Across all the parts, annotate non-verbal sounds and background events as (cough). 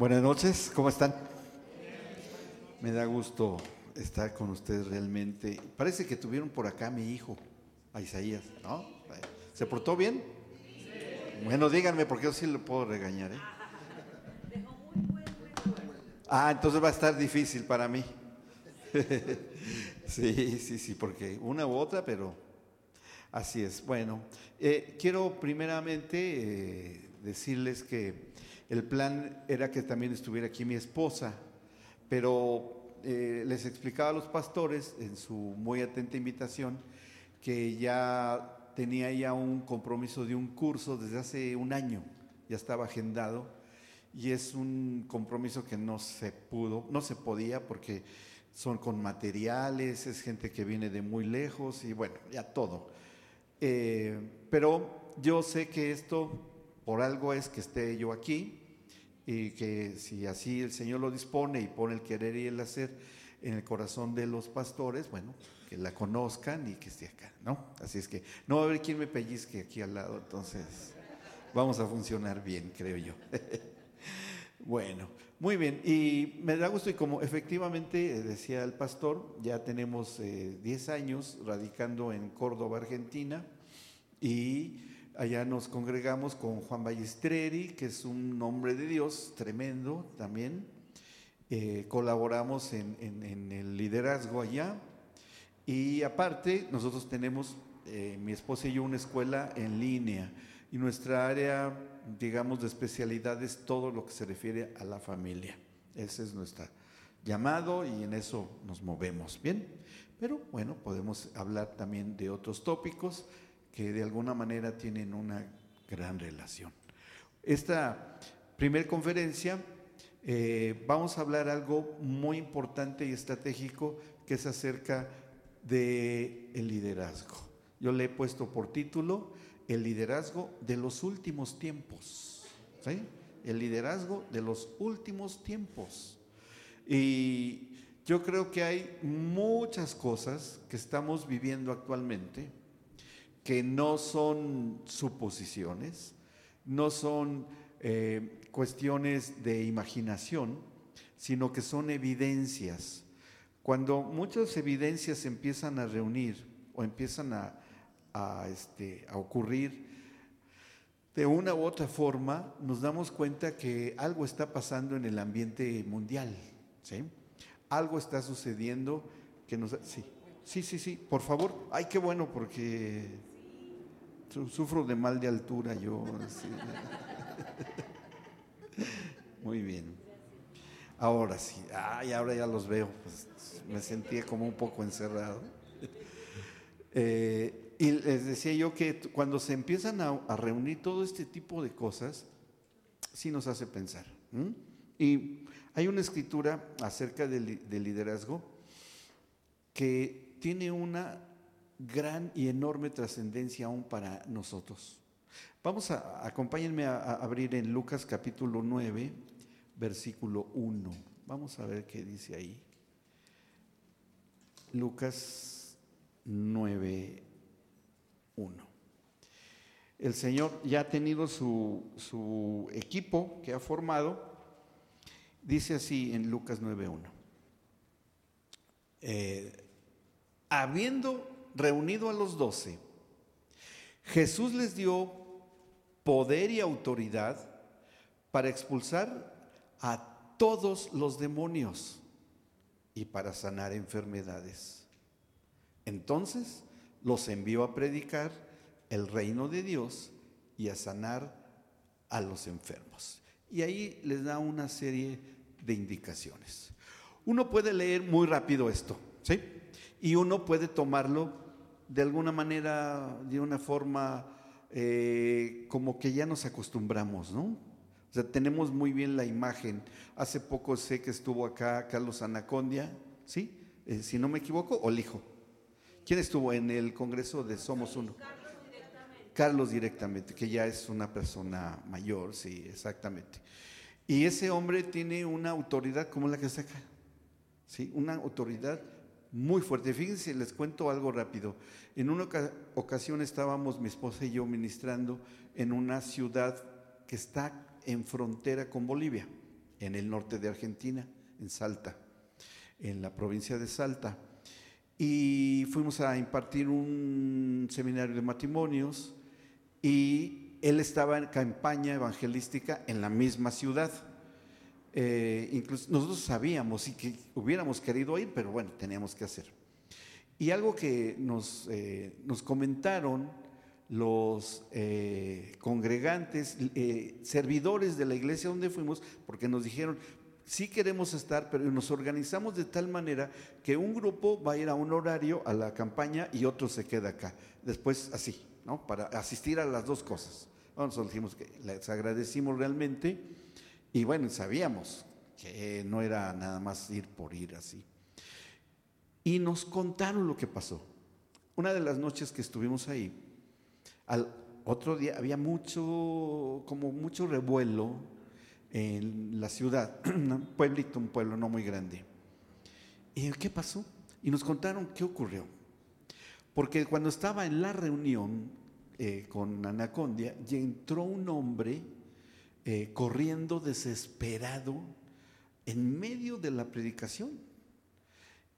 Buenas noches, ¿cómo están? Me da gusto estar con ustedes realmente. Parece que tuvieron por acá mi hijo, a Isaías, ¿no? ¿Se portó bien? Bueno, díganme porque yo sí lo puedo regañar. ¿eh? Ah, entonces va a estar difícil para mí. (laughs) sí, sí, sí, porque una u otra, pero así es. Bueno, eh, quiero primeramente eh, decirles que el plan era que también estuviera aquí mi esposa, pero eh, les explicaba a los pastores en su muy atenta invitación que ya tenía ya un compromiso de un curso desde hace un año, ya estaba agendado y es un compromiso que no se pudo, no se podía porque son con materiales, es gente que viene de muy lejos y bueno, ya todo. Eh, pero yo sé que esto por algo es que esté yo aquí y que si así el Señor lo dispone y pone el querer y el hacer en el corazón de los pastores, bueno, que la conozcan y que esté acá, ¿no? Así es que no va a haber quien me pellizque aquí al lado, entonces vamos a funcionar bien, creo yo. (laughs) bueno, muy bien, y me da gusto y como efectivamente decía el pastor, ya tenemos 10 eh, años radicando en Córdoba, Argentina, y allá nos congregamos con Juan Ballestreri, que es un hombre de Dios tremendo también. Eh, colaboramos en, el liderazgo allá. Y aparte, nosotros tenemos, eh, mi esposa y yo, una escuela en línea. Y nuestra área, digamos, de especialidad es todo lo que se refiere a la familia. Ese es nuestro llamado y en eso nos movemos. Bien, pero bueno, podemos hablar también de otros tópicos que de alguna manera tienen una gran relación. Esta primer conferencia eh, vamos a hablar algo muy importante y estratégico que es acerca de el liderazgo. Yo le he puesto por título el liderazgo de los últimos tiempos. El liderazgo de los últimos tiempos. Y yo creo que hay muchas cosas que estamos viviendo actualmente que no son suposiciones, no son eh, cuestiones de imaginación, sino que son evidencias. Cuando muchas evidencias se empiezan a reunir o empiezan a, este, a ocurrir, de una u otra forma nos damos cuenta que algo está pasando en el ambiente mundial. ¿sí? Algo está sucediendo que nos... Sí, sí, sí, sí, por favor. Ay, qué bueno, porque Sufro de mal de altura yo. Muy bien. Ahora sí. Ay, ahora ya los veo. Pues, me sentía como un poco encerrado. Eh, y les decía yo que cuando se empiezan a, reunir todo este tipo de cosas, sí nos hace pensar. Y hay una escritura acerca del liderazgo que tiene una gran y enorme trascendencia aún para nosotros. Vamos a, acompáñenme a, abrir en Lucas capítulo 9, versículo 1. Vamos a ver qué dice ahí. Lucas 9, 1. El Señor ya ha tenido su, equipo que ha formado. Dice así en Lucas 9.1. Eh, habiendo reunido a los doce, Jesús les dio poder y autoridad para expulsar a todos los demonios y para sanar enfermedades. Entonces los envió a predicar el reino de Dios y a sanar a los enfermos. Y ahí les da una serie de indicaciones. Uno puede leer muy rápido esto, ¿sí? Y uno puede tomarlo de alguna manera, de una forma eh, como que ya nos acostumbramos, ¿no? O sea, tenemos muy bien la imagen. Hace poco sé que estuvo acá Carlos Anacondia, ¿sí? Eh, si no me equivoco, o Lijo. ¿Quién estuvo en el Congreso de Somos Uno? Carlos directamente. Carlos directamente, que ya es una persona mayor, sí, exactamente. Y ese hombre tiene una autoridad como la que saca, ¿sí? Una autoridad muy fuerte. Fíjense, les cuento algo rápido. En una ocasión estábamos mi esposa y yo ministrando en una ciudad que está en frontera con Bolivia. en el norte de Argentina, en Salta, en la provincia de Salta. Y fuimos a impartir un seminario de matrimonios y él estaba en campaña evangelística en la misma ciudad. Eh, incluso nosotros sabíamos y que hubiéramos querido ir, pero bueno, teníamos que hacer. Y algo que nos, eh, nos comentaron los eh, congregantes, servidores de la iglesia donde fuimos, porque nos dijeron, sí queremos estar, pero nos organizamos de tal manera que un grupo va a ir a un horario a la campaña y otro se queda acá. Después así, ¿no? Para asistir a las dos cosas. Nosotros dijimos que les agradecimos realmente y bueno, sabíamos que no era nada más ir por ir así. Y nos contaron lo que pasó. Una de las noches que estuvimos ahí, al otro día había mucho, como mucho revuelo en la ciudad, (clears throat) un pueblito, un pueblo no muy grande. ¿Y qué pasó? Y nos contaron qué ocurrió. Porque cuando estaba en la reunión eh, con Anacondia, entró un hombre eh, corriendo desesperado en medio de la predicación.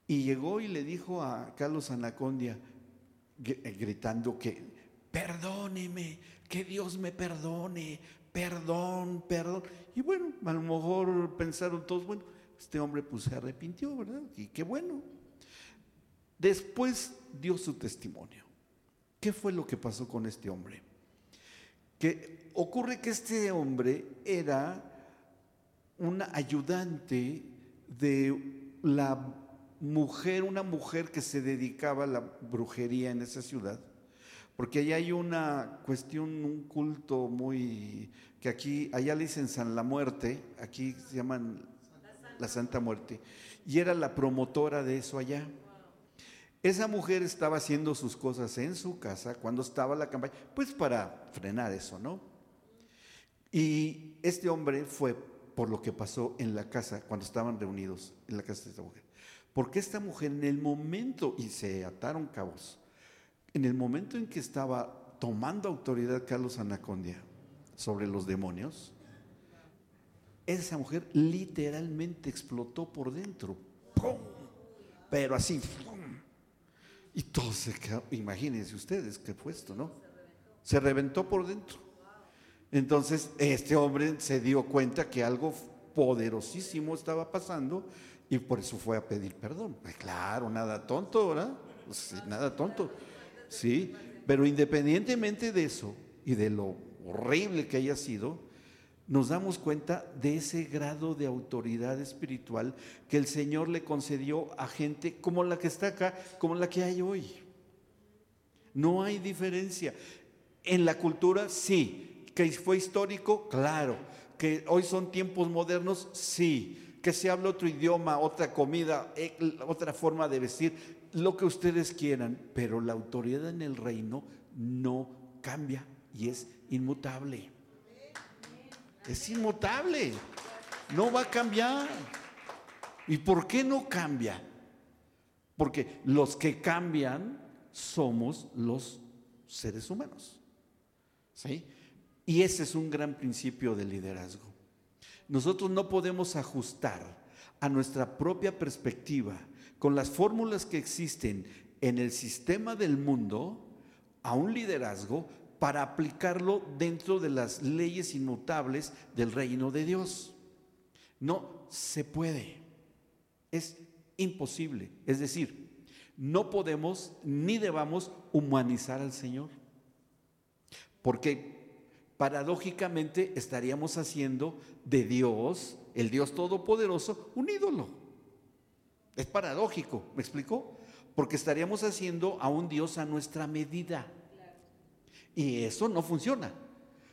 Y llegó y le dijo a Carlos Anacondia, eh, gritando que, perdóneme, que Dios me perdone, perdón, perdón. Y bueno, a lo mejor pensaron todos, bueno, este hombre pues se arrepintió, ¿verdad? Y qué bueno. Después dio su testimonio. ¿Qué fue lo que pasó con este hombre? Que ocurre que este hombre era un ayudante de la mujer, una mujer que se dedicaba a la brujería en esa ciudad, porque allá hay una cuestión, un culto muy, que aquí, allá le dicen San la Muerte, aquí se llaman la Santa Muerte, y era la promotora de eso allá. Esa mujer estaba haciendo sus cosas en su casa cuando estaba la campaña, pues para frenar eso, ¿no? Y este hombre fue por lo que pasó en la casa cuando estaban reunidos en la casa de esta mujer. Porque esta mujer en el momento, y se ataron cabos, en el momento en que estaba tomando autoridad Carlos Anacondia sobre los demonios, esa mujer literalmente explotó por dentro. ¡Pum! Pero así, y todo se quedó, imagínense ustedes qué puesto, ¿no? Se reventó por dentro. Entonces, este hombre se dio cuenta que algo poderosísimo estaba pasando y por eso fue a pedir perdón. Pues claro, nada tonto, ¿verdad? Pues nada tonto. Sí, pero independientemente de eso y de lo horrible que haya sido, nos damos cuenta de ese grado de autoridad espiritual que el Señor le concedió a gente como la que está acá, como la que hay hoy. No hay diferencia. En la cultura, sí. Que fue histórico, claro. Que hoy son tiempos modernos, sí. Que se habla otro idioma, otra comida, eh, otra forma de vestir, lo que ustedes quieran. Pero la autoridad en el reino no cambia y es inmutable. Es inmutable. No va a cambiar. ¿Y por qué no cambia? Porque los que cambian somos los seres humanos. ¿Sí? Y ese es un gran principio de liderazgo. Nosotros no podemos ajustar a nuestra propia perspectiva con las fórmulas que existen en el sistema del mundo a un liderazgo para aplicarlo dentro de las leyes inmutables del reino de Dios. No se puede. Es imposible. Es decir, no podemos ni debamos humanizar al Señor. Porque paradójicamente estaríamos haciendo de Dios, el Dios Todopoderoso, un ídolo. Es paradójico, ¿me explico? Porque estaríamos haciendo a un Dios a nuestra medida. Y eso no funciona,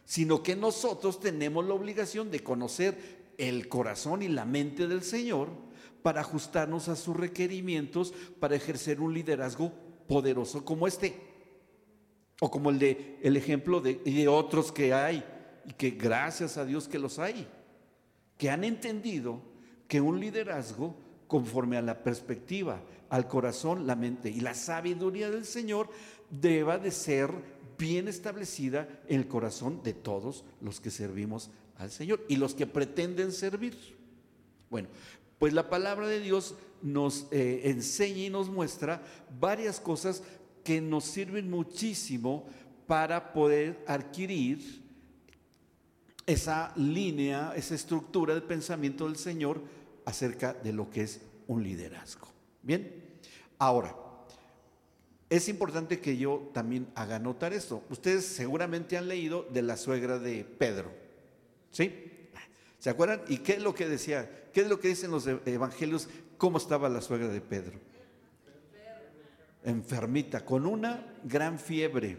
sino que nosotros tenemos la obligación de conocer el corazón y la mente del Señor para ajustarnos a sus requerimientos para ejercer un liderazgo poderoso como este. O como el de el ejemplo de, de otros que hay y que gracias a Dios que los hay, que han entendido que un liderazgo conforme a la perspectiva, al corazón, la mente y la sabiduría del Señor deba de ser bien establecida en el corazón de todos los que servimos al Señor y los que pretenden servir. Bueno, pues la palabra de Dios nos eh, enseña y nos muestra varias cosas que nos sirven muchísimo para poder adquirir esa línea, esa estructura de pensamiento del Señor acerca de lo que es un liderazgo. Bien, ahora, es importante que yo también haga notar esto. Ustedes seguramente han leído de la suegra de Pedro, ¿sí? ¿Se acuerdan? ¿Y qué es lo que decía? ¿Qué es lo que dicen los evangelios? ¿Cómo estaba la suegra de Pedro? Enfermita, con una gran fiebre.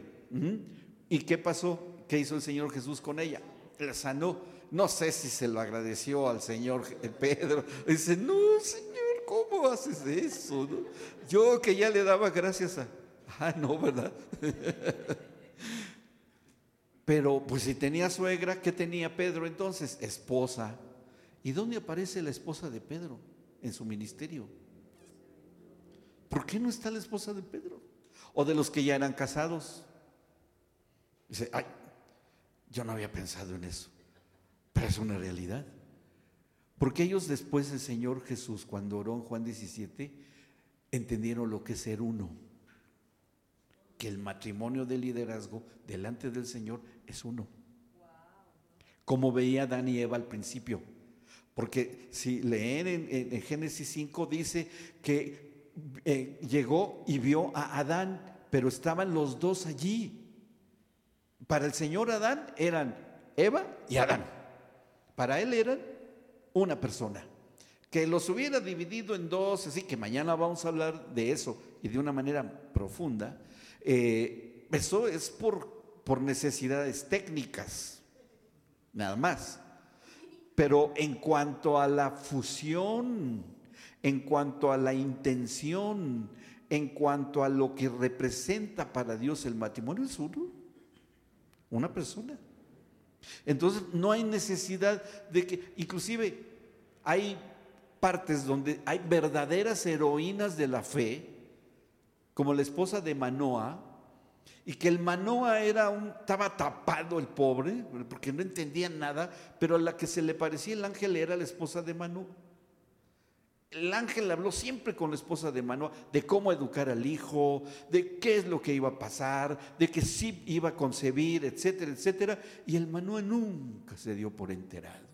¿Y qué pasó? ¿Qué hizo el Señor Jesús con ella? La sanó. No sé si se lo agradeció al Señor Pedro. Dice, no, Señor, ¿cómo haces eso? Yo que ya le daba gracias a... Ah, no, ¿verdad? (laughs) Pero pues si tenía suegra, ¿qué tenía Pedro entonces? Esposa. ¿Y dónde aparece la esposa de Pedro en su ministerio? ¿Por qué no está la esposa de Pedro? O de los que ya eran casados. Dice, ay, yo no había pensado en eso, pero es una realidad. Porque ellos después del Señor Jesús, cuando oró en Juan 17, entendieron lo que es ser uno. Que el matrimonio de liderazgo delante del Señor es uno. Como veía Dan y Eva al principio. Porque si leen en, Génesis 5 dice que eh, llegó y vio a Adán, pero estaban los dos allí. Para el Señor Adán eran Eva y Adán. Para él eran una persona. Que los hubiera dividido en dos, así que mañana vamos a hablar de eso y de una manera profunda. Eh, eso es por, por necesidades técnicas, nada más. Pero en cuanto a la fusión, en cuanto a la intención, en cuanto a lo que representa para Dios el matrimonio, es uno, una persona. Entonces no hay necesidad de que, inclusive hay partes donde hay verdaderas heroínas de la fe, como la esposa de Manoa, y que el Manoa era un, estaba tapado el pobre, porque no entendía nada, pero a la que se le parecía el ángel era la esposa de Manoa. El ángel habló siempre con la esposa de Manoa de cómo educar al hijo, de qué es lo que iba a pasar, de que sí iba a concebir, etcétera, etcétera. Y el Manoa nunca se dio por enterado.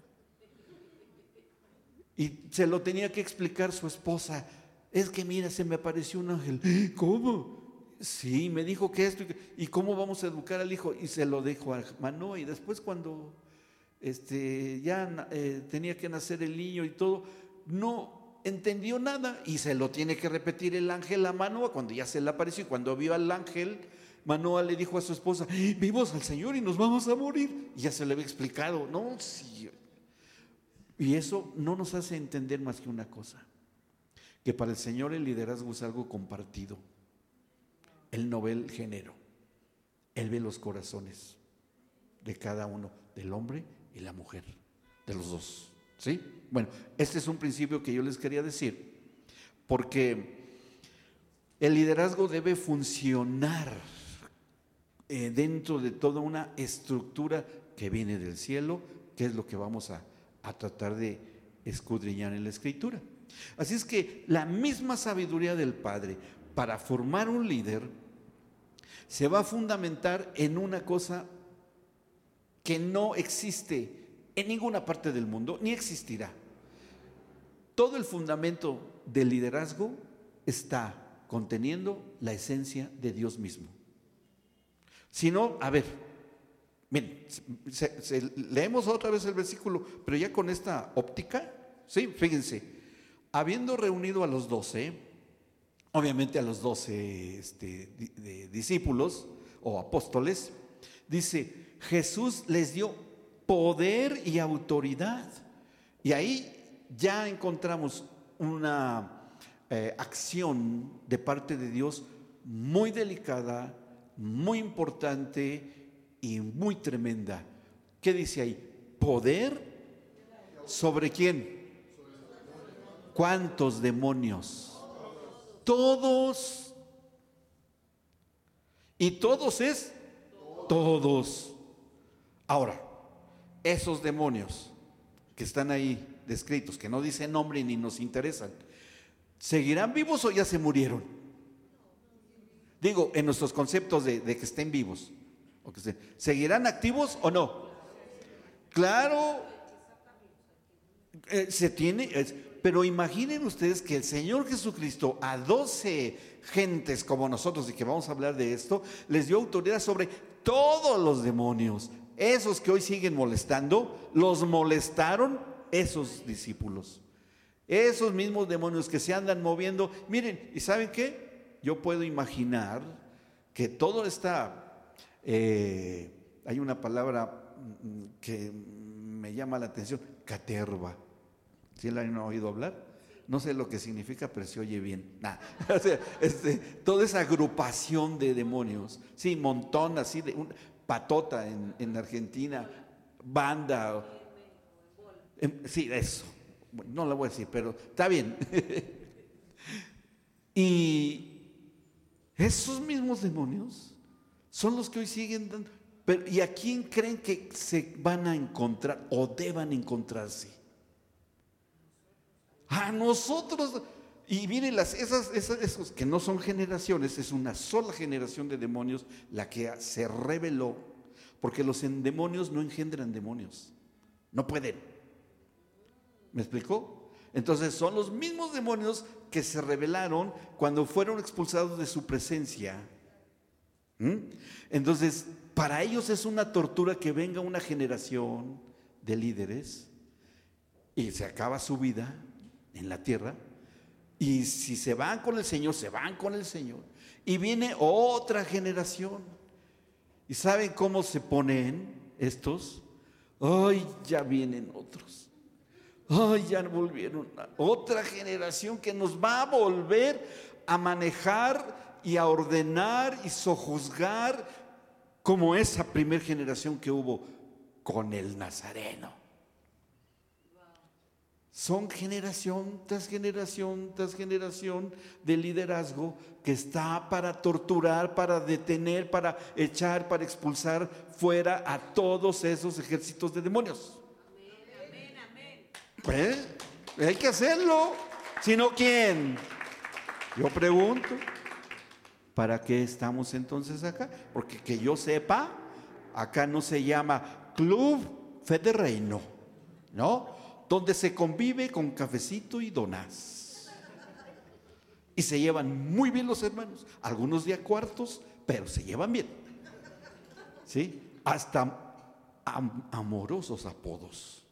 Y se lo tenía que explicar su esposa. Es que mira, se me apareció un ángel. ¿Cómo? Sí, me dijo que esto y cómo vamos a educar al hijo y se lo dejo a Manoa y después cuando este, ya eh, tenía que nacer el niño y todo, no entendió nada y se lo tiene que repetir el ángel a Manoa cuando ya se le apareció y cuando vio al ángel, Manoa le dijo a su esposa, vivos al Señor y nos vamos a morir. Y ya se le había explicado, no, sí. Y eso no nos hace entender más que una cosa, que para el Señor el liderazgo es algo compartido. Él no ve el género, Él ve los corazones de cada uno, del hombre y la mujer, de los dos. ¿Sí? Bueno, este es un principio que yo les quería decir, porque el liderazgo debe funcionar eh, dentro de toda una estructura que viene del cielo, que es lo que vamos a, a tratar de escudriñar en la escritura. Así es que la misma sabiduría del Padre para formar un líder se va a fundamentar en una cosa que no existe en ninguna parte del mundo, ni existirá. Todo el fundamento del liderazgo está conteniendo la esencia de Dios mismo. Si no, a ver, miren, leemos otra vez el versículo, pero ya con esta óptica, sí, fíjense, habiendo reunido a los doce, obviamente a los doce este, discípulos o apóstoles, dice, Jesús les dio poder y autoridad. Y ahí ya encontramos una eh, acción de parte de Dios muy delicada, muy importante y muy tremenda. ¿Qué dice ahí? Poder sobre quién? ¿Cuántos demonios? todos. Y todos es todos. Ahora, esos demonios que están ahí descritos, que no dicen nombre ni nos interesan, ¿seguirán vivos o ya se murieron? Digo, en nuestros conceptos de, que estén vivos. O que ¿Seguirán activos o no? Claro, eh, se tiene, pero imaginen ustedes que el Señor Jesucristo a 12 gentes como nosotros, y que vamos a hablar de esto, les dio autoridad sobre todos los demonios. Esos que hoy siguen molestando, los molestaron esos discípulos. Esos mismos demonios que se andan moviendo. Miren, ¿y saben qué? Yo puedo imaginar que todo está, eh, hay una palabra mm, que me llama la atención, caterva. ¿Sí la han oído hablar? No sé lo que significa, pero se oye bien. (laughs) este, toda esa agrupación de demonios, sí, montón así de un, patota en, Argentina, banda. Em, sí, eso. no lo voy a decir, pero está bien. (laughs) y esos mismos demonios son los que hoy siguen dando. ¿Y a quién creen que se van a encontrar o deban encontrarse? A nosotros. Y miren, las, esas, esas, esos que no son generaciones, es una sola generación de demonios la que se reveló. Porque los demonios no engendran demonios. No pueden. ¿Me explicó? Entonces son los mismos demonios que se revelaron cuando fueron expulsados de su presencia. Entonces, para ellos es una tortura que venga una generación de líderes y se acaba su vida en la tierra. Y si se van con el Señor, se van con el Señor. Y viene otra generación. ¿Y saben cómo se ponen estos? Ay, ya vienen otros. Ay, ya volvieron. Otra generación que nos va a volver a manejar y a ordenar y sojuzgar como esa primera generación que hubo con el Nazareno. Son generación tras generación tras generación de liderazgo que está para torturar, para detener, para echar, para expulsar fuera a todos esos ejércitos de demonios. Pues, hay que hacerlo. Si no, ¿quién? Yo pregunto, ¿para qué estamos entonces acá? Porque que yo sepa, acá no se llama Club Fe Reino, ¿no? Donde se convive con cafecito y donas. Y se llevan muy bien los hermanos, algunos día cuartos, pero se llevan bien. ¿Sí? Hasta amorosos apodos.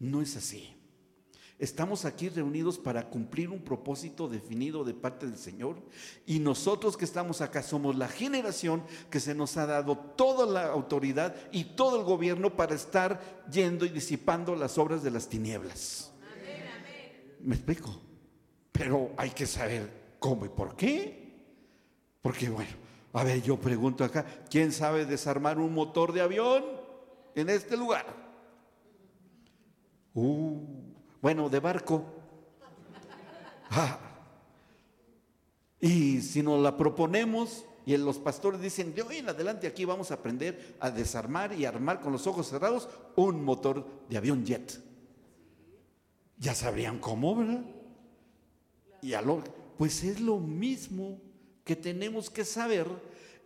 No es así. Estamos aquí reunidos para cumplir un propósito definido de parte del Señor y nosotros que estamos acá somos la generación que se nos ha dado toda la autoridad y todo el gobierno para estar yendo y disipando las obras de las tinieblas. ¿Me explico? Pero hay que saber cómo y por qué. Porque bueno, a ver, yo pregunto acá, ¿quién sabe desarmar un motor de avión en este lugar? Uh, bueno, de barco. Ah. Y si nos la proponemos y los pastores dicen, de hoy en adelante aquí vamos a aprender a desarmar y armar con los ojos cerrados un motor de avión jet. Ya sabrían cómo, ¿verdad? Y a lo, pues es lo mismo que tenemos que saber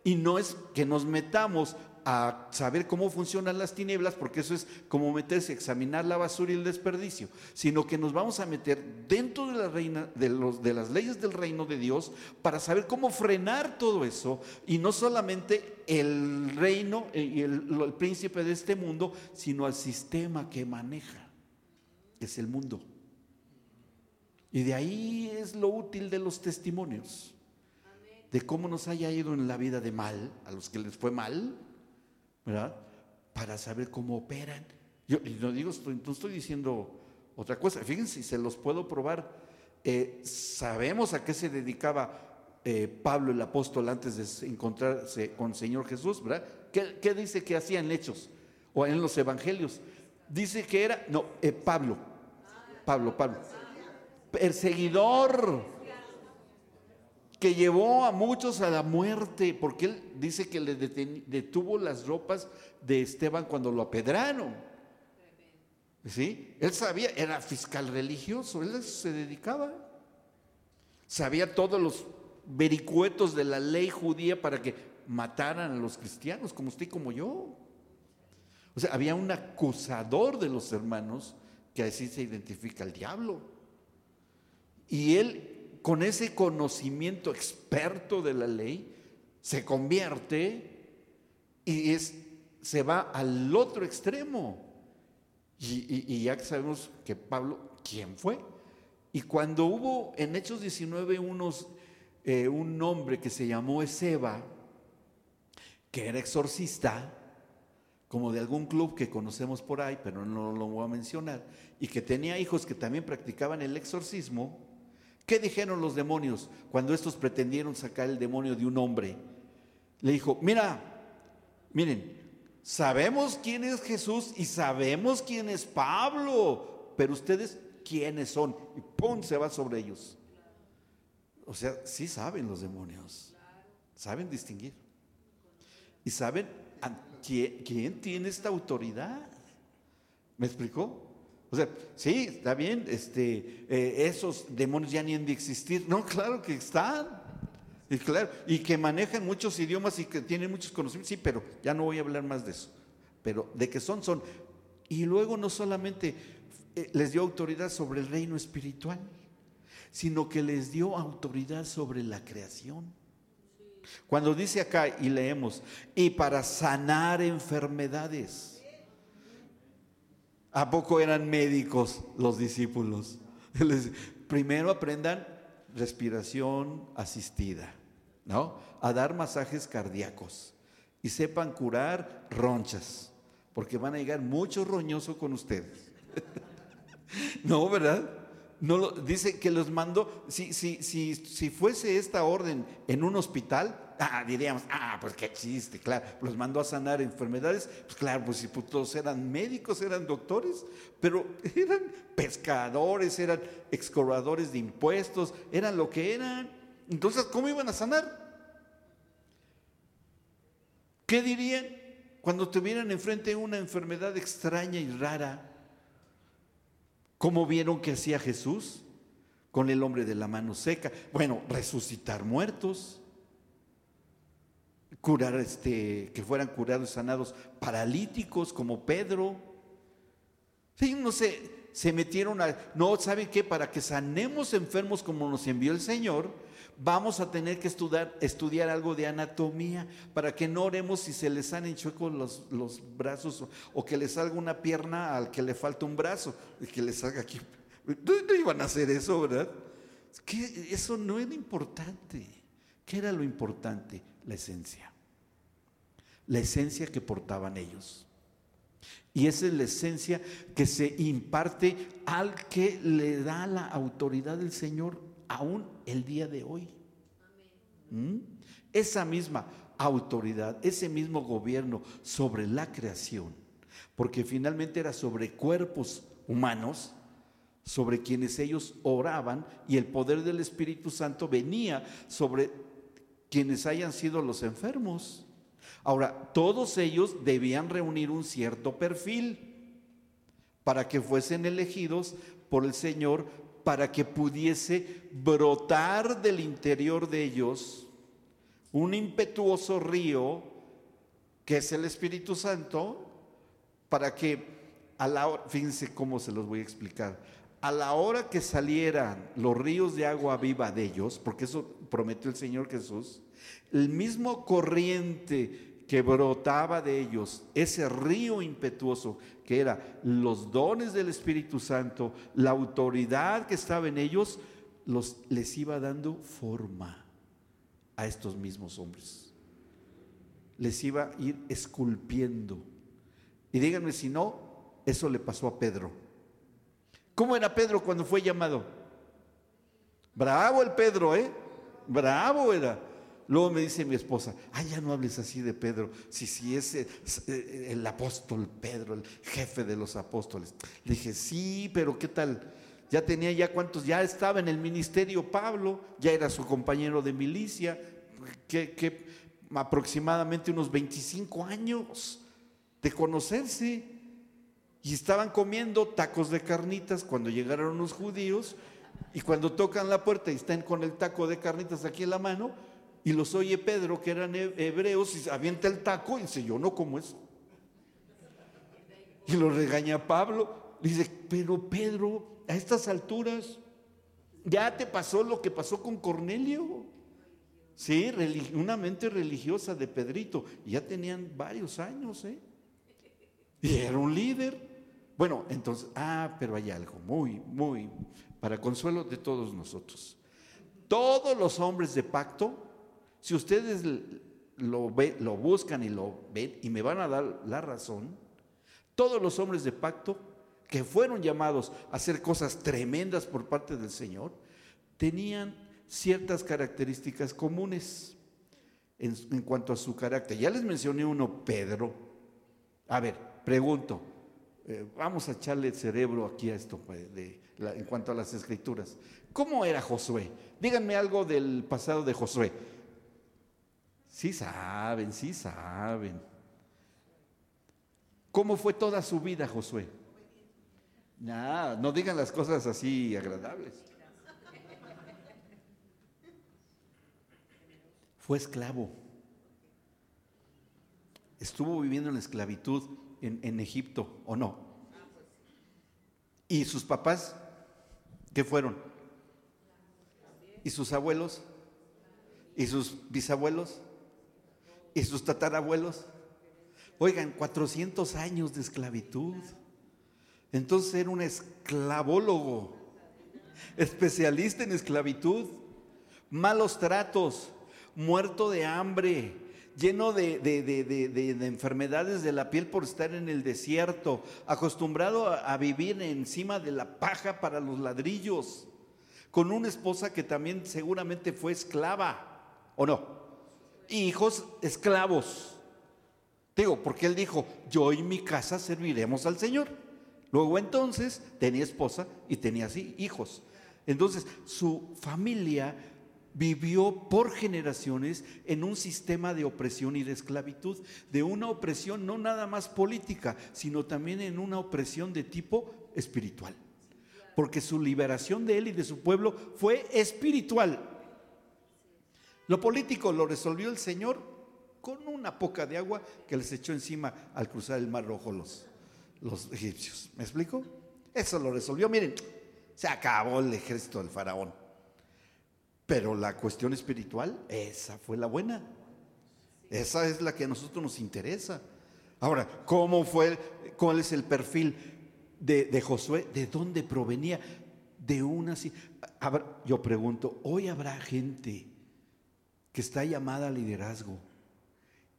y no es que nos metamos a saber cómo funcionan las tinieblas, porque eso es como meterse a examinar la basura y el desperdicio, sino que nos vamos a meter dentro de, la reina, de, los, de las leyes del reino de Dios para saber cómo frenar todo eso, y no solamente el reino y el, el príncipe de este mundo, sino al sistema que maneja, que es el mundo. Y de ahí es lo útil de los testimonios, de cómo nos haya ido en la vida de mal, a los que les fue mal, ¿verdad? Para saber cómo operan. Yo no digo, no estoy diciendo otra cosa. Fíjense, se los puedo probar. Eh, sabemos a qué se dedicaba eh, Pablo el apóstol antes de encontrarse con el Señor Jesús, ¿verdad? ¿Qué, dice que hacía en Hechos o en los Evangelios? Dice que era, no, eh, Pablo, Pablo, Pablo, perseguidor que llevó a muchos a la muerte, porque él dice que le detuvo las ropas de Esteban cuando lo apedraron. ¿Sí? Él sabía, era fiscal religioso, él se dedicaba. Sabía todos los vericuetos de la ley judía para que mataran a los cristianos, como usted y como yo. O sea, había un acusador de los hermanos que así se identifica el diablo. Y él, con ese conocimiento experto de la ley, se convierte y es, se va al otro extremo. Y, ya sabemos que Pablo, ¿quién fue? Y cuando hubo en Hechos 19 unos, eh, un hombre que se llamó Ezeba, que era exorcista, como de algún club que conocemos por ahí, pero no lo voy a mencionar, y que tenía hijos que también practicaban el exorcismo, ¿qué dijeron los demonios cuando estos pretendieron sacar el demonio de un hombre? Le dijo, mira, miren, sabemos quién es Jesús y sabemos quién es Pablo, pero ustedes, ¿quiénes son? Y ¡pum! se va sobre ellos. O sea, sí saben los demonios, saben distinguir. Y saben ¿quién, tiene esta autoridad? ¿Me explicó? O sea, sí, está bien, este, eh, esos demonios ya ni han de existir. No, claro que están. Y claro, y que manejan muchos idiomas y que tienen muchos conocimientos, sí, pero ya no voy a hablar más de eso. Pero de que son, son. Y luego no solamente eh, les dio autoridad sobre el reino espiritual, sino que les dio autoridad sobre la creación. Cuando dice acá y leemos, y para sanar enfermedades. ¿A poco eran médicos los discípulos? (laughs) Primero aprendan respiración asistida, ¿no? A dar masajes cardíacos y sepan curar ronchas, porque van a llegar mucho roñoso con ustedes. (laughs) no, ¿verdad? No dice que los mandó, si, si, si, si fuese esta orden en un hospital, ah, diríamos, ah, pues qué existe, claro, los mandó a sanar enfermedades, pues claro, pues si pues, todos eran médicos, eran doctores, pero (laughs) eran pescadores, eran excavadores de impuestos, eran lo que eran. Entonces, ¿cómo iban a sanar? ¿Qué dirían cuando tuvieran enfrente una enfermedad extraña y rara? ¿Cómo vieron que hacía Jesús con el hombre de la mano seca? Bueno, resucitar muertos, curar este, que fueran curados sanados paralíticos como Pedro. Sí, no sé, se metieron a, no, ¿saben qué? Para que sanemos enfermos como nos envió el Señor, vamos a tener que estudiar, estudiar algo de anatomía para que no oremos si se les han hecho los, los brazos o, que le salga una pierna al que le falta un brazo y que le salga aquí. No, iban a hacer eso, ¿verdad? Que eso no era importante. ¿Qué era lo importante? La esencia. La esencia que portaban ellos. Y esa es la esencia que se imparte al que le da la autoridad del Señor aún el día de hoy. ¿Mm? Esa misma autoridad, ese mismo gobierno sobre la creación, porque finalmente era sobre cuerpos humanos, sobre quienes ellos oraban y el poder del Espíritu Santo venía sobre quienes hayan sido los enfermos. Ahora, todos ellos debían reunir un cierto perfil para que fuesen elegidos por el Señor para que pudiese brotar del interior de ellos un impetuoso río que es el Espíritu Santo, para que a la hora, fíjense cómo se los voy a explicar, a la hora que salieran los ríos de agua viva de ellos, porque eso prometió el Señor Jesús, el mismo corriente que brotaba de ellos, ese río impetuoso que era los dones del Espíritu Santo, la autoridad que estaba en ellos, los, les iba dando forma a estos mismos hombres. Les iba a ir esculpiendo. Y díganme si no, eso le pasó a Pedro. ¿Cómo era Pedro cuando fue llamado? Bravo el Pedro, ¿eh? Bravo era. Luego me dice mi esposa, ay, ya no hables así de Pedro, si, si es eh, eh, el apóstol Pedro, el jefe de los apóstoles. Le dije, sí, pero ¿qué tal? Ya tenía ya cuántos, ya estaba en el ministerio Pablo, ya era su compañero de milicia, que, aproximadamente unos 25 años de conocerse. Y estaban comiendo tacos de carnitas cuando llegaron los judíos y cuando tocan la puerta y están con el taco de carnitas aquí en la mano y los oye Pedro que eran hebreos y avienta el taco y dice, yo no como eso. Y lo regaña Pablo. Dice, pero Pedro, a estas alturas, ya te pasó lo que pasó con Cornelio. Sí, una mente religiosa de Pedrito. Ya tenían varios años, ¿eh? Y era un líder. Bueno, entonces, ah, pero hay algo muy, muy, para consuelo de todos nosotros. Todos los hombres de pacto, si ustedes lo, lo buscan y lo ven y me van a dar la razón, todos los hombres de pacto que fueron llamados a hacer cosas tremendas por parte del Señor, tenían ciertas características comunes en, cuanto a su carácter. Ya les mencioné uno, Pedro. A ver, pregunto, eh, vamos a echarle el cerebro aquí a esto pues, en cuanto a las escrituras. ¿Cómo era Josué? Díganme algo del pasado de Josué. Sí saben, sí saben. ¿Cómo fue toda su vida Josué? No digan las cosas así agradables. fue esclavo. Estuvo viviendo en la esclavitud en, Egipto, ¿o no? ¿Y sus papás qué fueron? ¿Y sus abuelos? ¿Y sus bisabuelos? ¿Y sus tatarabuelos? Oigan, 400 años de esclavitud. Entonces era un esclavólogo, especialista en esclavitud, malos tratos, muerto de hambre, lleno de, enfermedades de la piel por estar en el desierto, acostumbrado a, vivir encima de la paja para los ladrillos, con una esposa que también seguramente fue esclava, ¿o no? Hijos esclavos. Digo, porque él dijo, yo y mi casa serviremos al Señor. Luego entonces tenía esposa y tenía así hijos. Entonces su familia vivió por generaciones en un sistema de opresión y de esclavitud, de una opresión no nada más política, sino también en una opresión de tipo espiritual. Porque su liberación de él y de su pueblo fue espiritual. Lo político lo resolvió el Señor con una poca de agua que les echó encima al cruzar el Mar Rojo los, los egipcios. ¿Me explico? Eso lo resolvió. Miren, se acabó el ejército del faraón. Pero la cuestión espiritual, esa fue la buena. Esa es la que a nosotros nos interesa. Ahora, ¿cómo fue? ¿Cuál es el perfil de, Josué? ¿De dónde provenía? De una... Yo pregunto, ¿hoy habrá gente que está llamada a liderazgo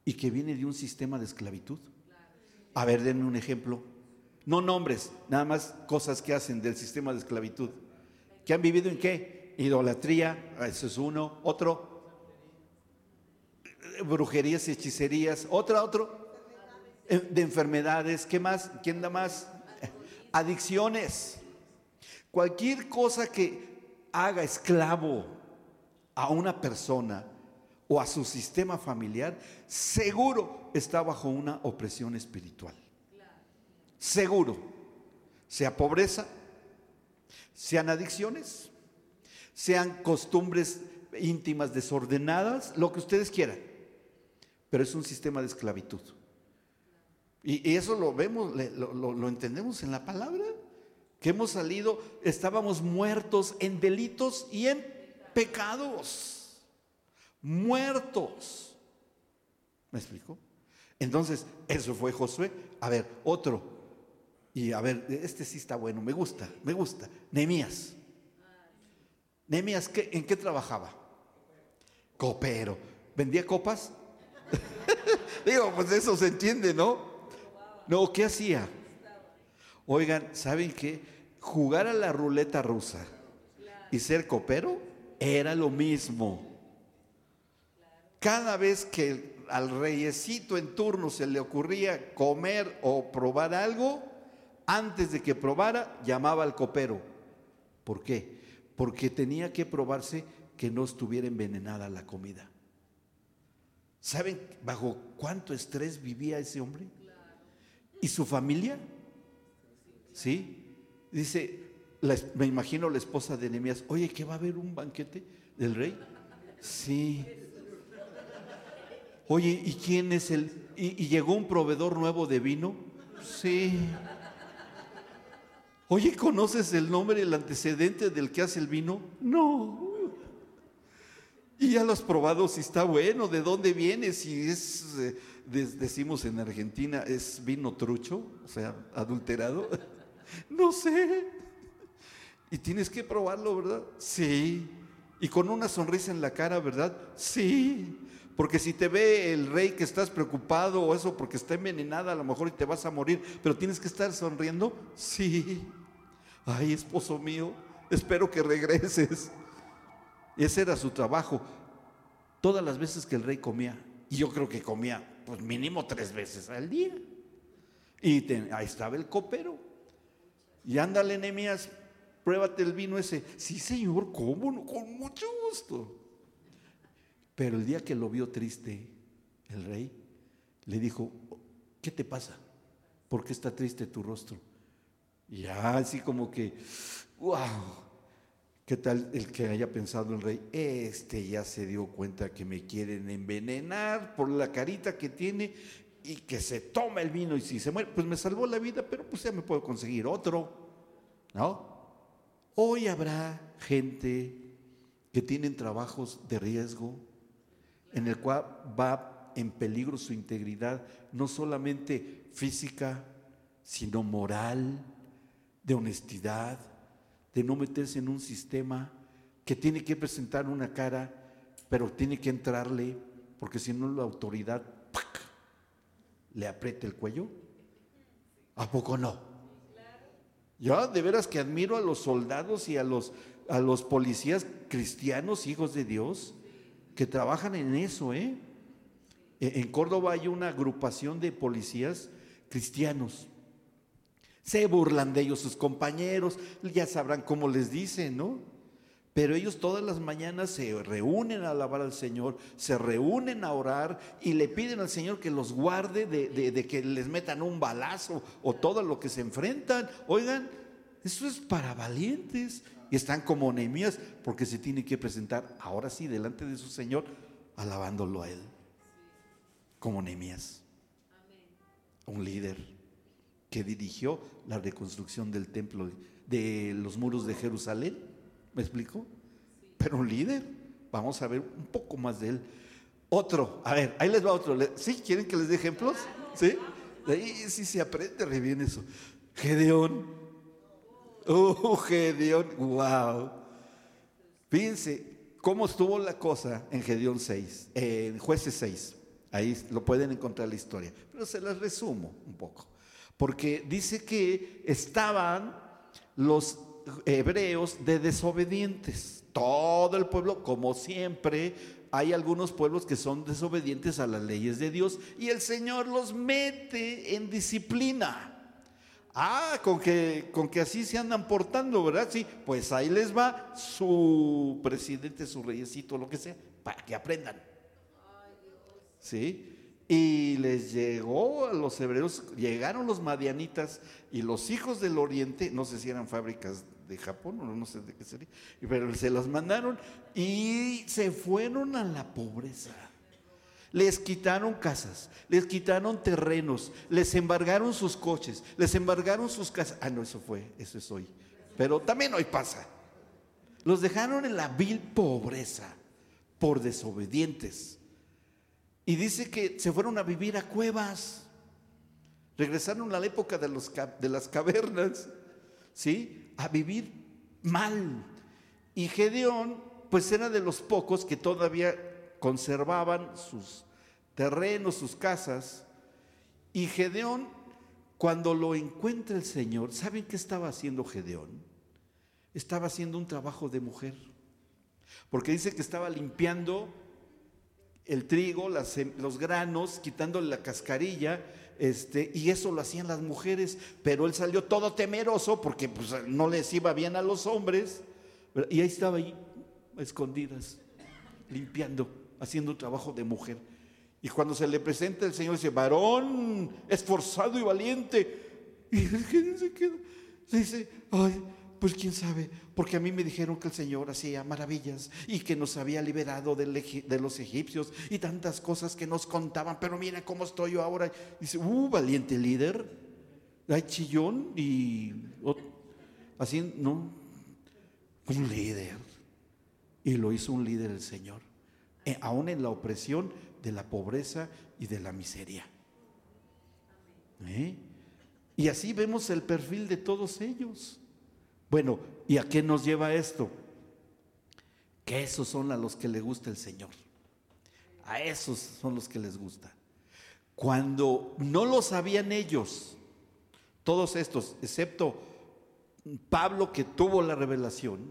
y que viene de un sistema de esclavitud? A ver, denme un ejemplo. No nombres, nada más cosas que hacen del sistema de esclavitud. ¿Que han vivido en qué? Idolatría, eso es uno, otro, brujerías y hechicerías, otro, otro, eh, de enfermedades, ¿qué más? ¿Quién da más? (laughs) Adicciones. Cualquier cosa que haga esclavo a una persona o a su sistema familiar, seguro está bajo una opresión espiritual. Seguro. Sea pobreza, sean adicciones, sean costumbres íntimas desordenadas, lo que ustedes quieran. Pero es un sistema de esclavitud. Y, eso lo vemos, lo, entendemos en la palabra, que hemos salido, estábamos muertos en delitos y en pecados. Muertos. ¿Me explico? Entonces, eso fue Josué. A ver, otro. Y a ver, este sí está bueno, me gusta, me gusta. Nehemías. Nehemías, ¿en qué trabajaba? Copero. ¿Vendía copas? (laughs) Digo, pues eso se entiende, ¿no? No, ¿qué hacía? Oigan, ¿saben qué? Jugar a la ruleta rusa y ser copero era lo mismo. Cada vez que al reyesito en turno se le ocurría comer o probar algo, antes de que probara, llamaba al copero. ¿Por qué? Porque tenía que probarse que no estuviera envenenada la comida. ¿Saben bajo cuánto estrés vivía ese hombre? ¿Y su familia? ¿Sí? Dice, me imagino la esposa de Nehemías, oye, que va a haber un banquete del rey. Sí. Oye, ¿y quién es el? ¿Y, llegó un proveedor nuevo de vino? Sí. Oye, ¿conoces el nombre, el antecedente del que hace el vino? No. Y ya lo has probado si está bueno, de dónde viene, si es, eh, decimos en Argentina, es vino trucho, o sea, adulterado. (laughs) No sé. Y tienes que probarlo, ¿verdad? Sí. Y con una sonrisa en la cara, ¿verdad? Sí. Porque si te ve el rey que estás preocupado o eso porque está envenenada, a lo mejor y te vas a morir, pero tienes que estar sonriendo. Sí. Ay, esposo mío, espero que regreses. Ese era su trabajo. Todas las veces que el rey comía, y yo creo que comía, pues mínimo tres veces al día. Y ahí estaba el copero. Y ándale, Nehemías, pruébate el vino ese. Sí, señor, ¿cómo? No? Con mucho gusto. Pero el día que lo vio triste, el rey le dijo, ¿qué te pasa? ¿Por qué está triste tu rostro? Y ya así como que, wow, ¿qué tal el que haya pensado el rey? Este ya se dio cuenta que me quieren envenenar por la carita que tiene y que se toma el vino y si se muere, pues me salvó la vida, pero pues ya me puedo conseguir otro, ¿no? Hoy habrá gente que tienen trabajos de riesgo, en el cual va en peligro su integridad, no solamente física, sino moral, de honestidad, de no meterse en un sistema que tiene que presentar una cara, pero tiene que entrarle, porque si no la autoridad le aprieta el cuello. ¿A poco no? Yo de veras que admiro a los soldados y a los, a los policías cristianos, hijos de Dios, que trabajan en eso, ¿eh? E, en Córdoba hay una agrupación de policías cristianos. Se burlan de ellos sus compañeros, ya sabrán cómo les dicen, ¿no? Pero ellos todas las mañanas se reúnen a alabar al Señor, se reúnen a orar y le piden al Señor que los guarde de, de que les metan un balazo o todo lo que se enfrentan. Oigan, eso es para valientes y están como Nehemías porque se tiene que presentar ahora sí delante de su Señor alabándolo a Él. Como Nehemías. Un líder que dirigió la reconstrucción del templo, de los muros de Jerusalén. ¿Me explico? Pero un líder. Vamos a ver un poco más de él. Otro, a ver, ahí les va otro. ¿Sí? ¿Quieren que les dé ejemplos? ¿Sí? Ahí sí se aprende re bien eso. Gedeón. Uh, Gedeón, wow. Fíjense cómo estuvo la cosa en Gedeón 6, en Jueces 6. Ahí lo pueden encontrar la historia. Pero se las resumo un poco. Porque dice que estaban los hebreos de desobedientes. Todo el pueblo, como siempre, hay algunos pueblos que son desobedientes a las leyes de Dios y el Señor los mete en disciplina. Ah, con que, con que así se andan portando, ¿verdad? Sí, pues ahí les va su presidente, su reyesito, lo que sea, para que aprendan. ¿Sí? Y les llegó a los hebreos, llegaron los madianitas y los hijos del oriente, no sé si eran fábricas de Japón o no sé de qué sería, pero se las mandaron y se fueron a la pobreza. Les quitaron casas, les quitaron terrenos, les embargaron sus coches, les embargaron sus casas. Ah, no, eso fue, eso es hoy. Pero también hoy pasa. Los dejaron en la vil pobreza por desobedientes. Y dice que se fueron a vivir a cuevas. Regresaron a la época de, los, las cavernas, ¿sí? A vivir mal. Y Gedeón, pues era de los pocos que todavía conservaban sus terrenos, sus casas. Y Gedeón, cuando lo encuentra el Señor, ¿saben qué estaba haciendo Gedeón? Estaba haciendo un trabajo de mujer. Porque dice que estaba limpiando el trigo, los granos, quitándole la cascarilla, este, y eso lo hacían las mujeres, pero él salió todo temeroso porque pues, no les iba bien a los hombres, y ahí estaba ahí, escondidas, limpiando haciendo un trabajo de mujer. Y cuando se le presenta el Señor dice, varón esforzado y valiente. Y se queda. Dice, ay, pues quién sabe, porque a mí me dijeron que el Señor hacía maravillas y que nos había liberado de, los egipcios y tantas cosas que nos contaban, pero mira cómo estoy yo ahora. Dice, uh, valiente líder, hay chillón y así, no, un líder. Y lo hizo un líder el Señor, eh, aún en la opresión de la pobreza y de la miseria. ¿Eh? Y así vemos el perfil de todos ellos. Bueno, ¿y a qué nos lleva esto? Que esos son a los que le gusta el Señor. A esos son los que les gusta. Cuando no lo sabían ellos, todos estos, excepto Pablo que tuvo la revelación,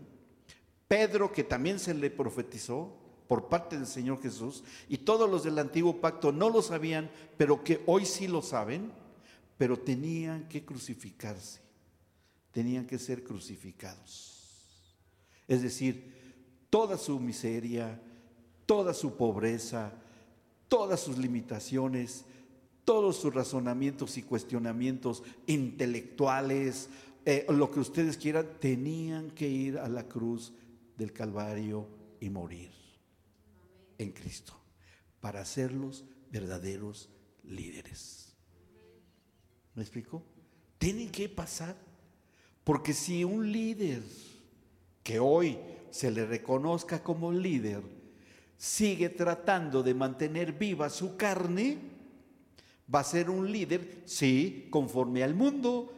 Pedro que también se le profetizó por parte del Señor Jesús, y todos los del antiguo pacto no lo sabían, pero que hoy sí lo saben, pero tenían que crucificarse, tenían que ser crucificados. Es decir, toda su miseria, toda su pobreza, todas sus limitaciones, todos sus razonamientos y cuestionamientos intelectuales, eh, lo que ustedes quieran, tenían que ir a la cruz del Calvario y morir en Cristo para hacerlos verdaderos líderes. ¿Me explico? Tienen que pasar. Porque si un líder que hoy se le reconozca como líder sigue tratando de mantener viva su carne, va a ser un líder, sí, conforme al mundo.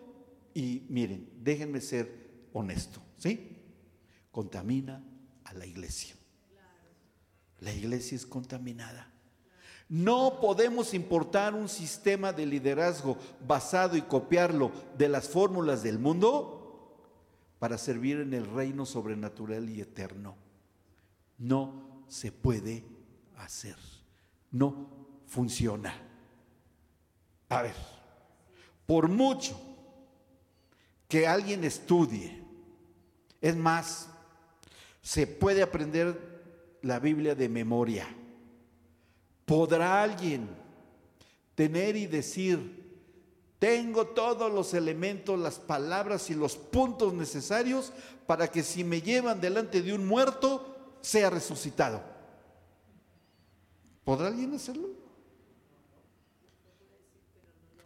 Y miren, déjenme ser honesto, ¿sí? contamina a la iglesia. La iglesia es contaminada. No podemos importar un sistema de liderazgo basado y copiarlo de las fórmulas del mundo para servir en el reino sobrenatural y eterno. No se puede hacer. No funciona. A ver, por mucho que alguien estudie, es más, se puede aprender la Biblia de memoria. ¿Podrá alguien tener y decir, tengo todos los elementos, las palabras y los puntos necesarios para que si me llevan delante de un muerto, sea resucitado? ¿Podrá alguien hacerlo?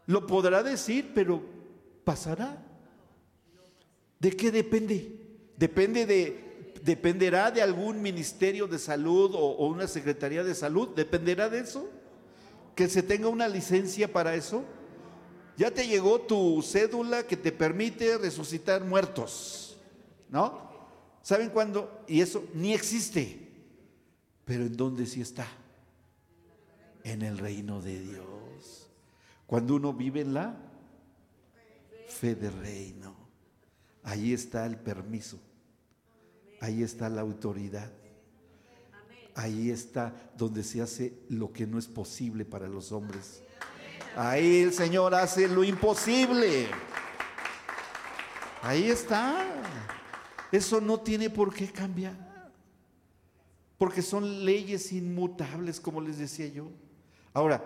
Lo podrá decir, pero ¿pasará? ¿De qué depende? Depende de, dependerá de algún ministerio de salud o, una secretaría de salud, dependerá de eso. Que se tenga una licencia para eso. Ya te llegó tu cédula que te permite resucitar muertos, ¿no? ¿Saben cuándo? Y eso ni existe. Pero ¿en dónde sí está? En el reino de Dios. Cuando uno vive en la fe de reino. Ahí está el permiso. Ahí está la autoridad. Ahí está donde se hace lo que no es posible para los hombres. Ahí el Señor hace lo imposible. Ahí está. Eso no tiene por qué cambiar. Porque son leyes inmutables, como les decía yo. Ahora,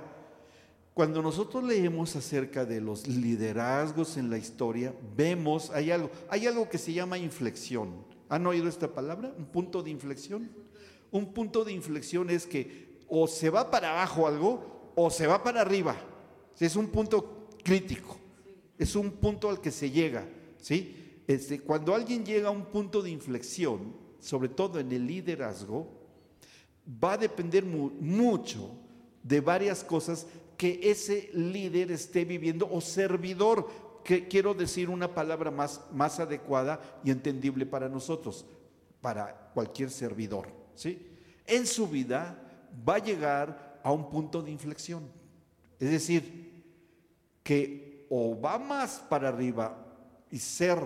cuando nosotros leemos acerca de los liderazgos en la historia, vemos, hay algo, hay algo que se llama inflexión. ¿Han oído esta palabra? Un punto de inflexión. Un punto de inflexión es que o se va para abajo algo o se va para arriba. Es un punto crítico. Es un punto al que se llega. ¿sí? Este, cuando alguien llega a un punto de inflexión, sobre todo en el liderazgo, va a depender mucho de varias cosas que ese líder esté viviendo o servidor, que quiero decir una palabra más, más adecuada y entendible para nosotros, para cualquier servidor, ¿sí? En su vida va a llegar a un punto de inflexión. Es decir, que o va más para arriba y ser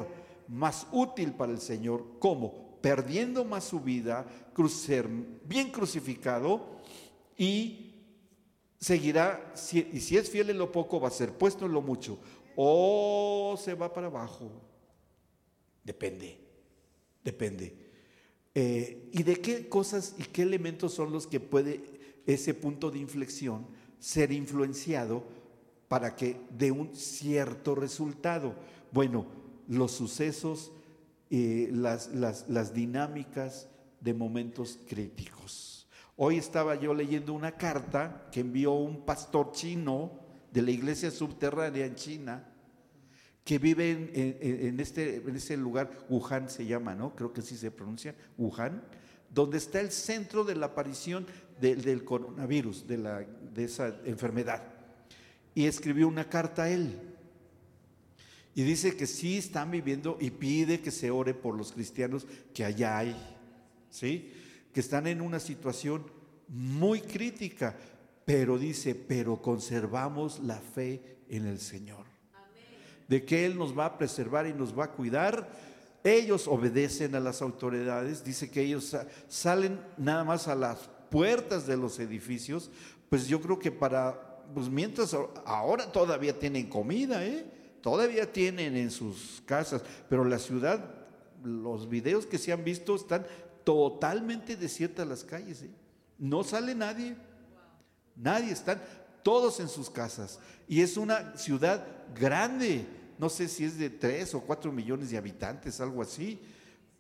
más útil para el Señor, como perdiendo más su vida, ser bien crucificado y seguirá, y si es fiel en lo poco, va a ser puesto en lo mucho, o se va para abajo. Depende, depende. Eh, ¿Y de qué cosas y qué elementos son los que puede ese punto de inflexión ser influenciado para que dé un cierto resultado? Bueno, los sucesos, y las, las, dinámicas de momentos críticos. Hoy estaba yo leyendo una carta que envió un pastor chino de la iglesia subterránea en China, que vive en, este, en lugar, Wuhan se llama, ¿no? Creo que sí se pronuncia, Wuhan, donde está el centro de la aparición del coronavirus, de, la, de esa enfermedad. Y escribió una carta a él. Y dice que sí están viviendo y pide que se ore por los cristianos que allá hay, ¿sí? Que están en una situación muy crítica, pero dice, pero conservamos la fe en el Señor. De que Él nos va a preservar y nos va a cuidar. Ellos obedecen a las autoridades, dice que ellos salen nada más a las puertas de los edificios, pues yo creo que para, pues mientras ahora todavía tienen comida, ¿eh? todavía tienen en sus casas, pero la ciudad, los videos que se han visto están totalmente desiertas las calles, ¿eh? no sale nadie, nadie, están todos en sus casas y es una ciudad grande, no sé si es de tres o cuatro millones de habitantes, algo así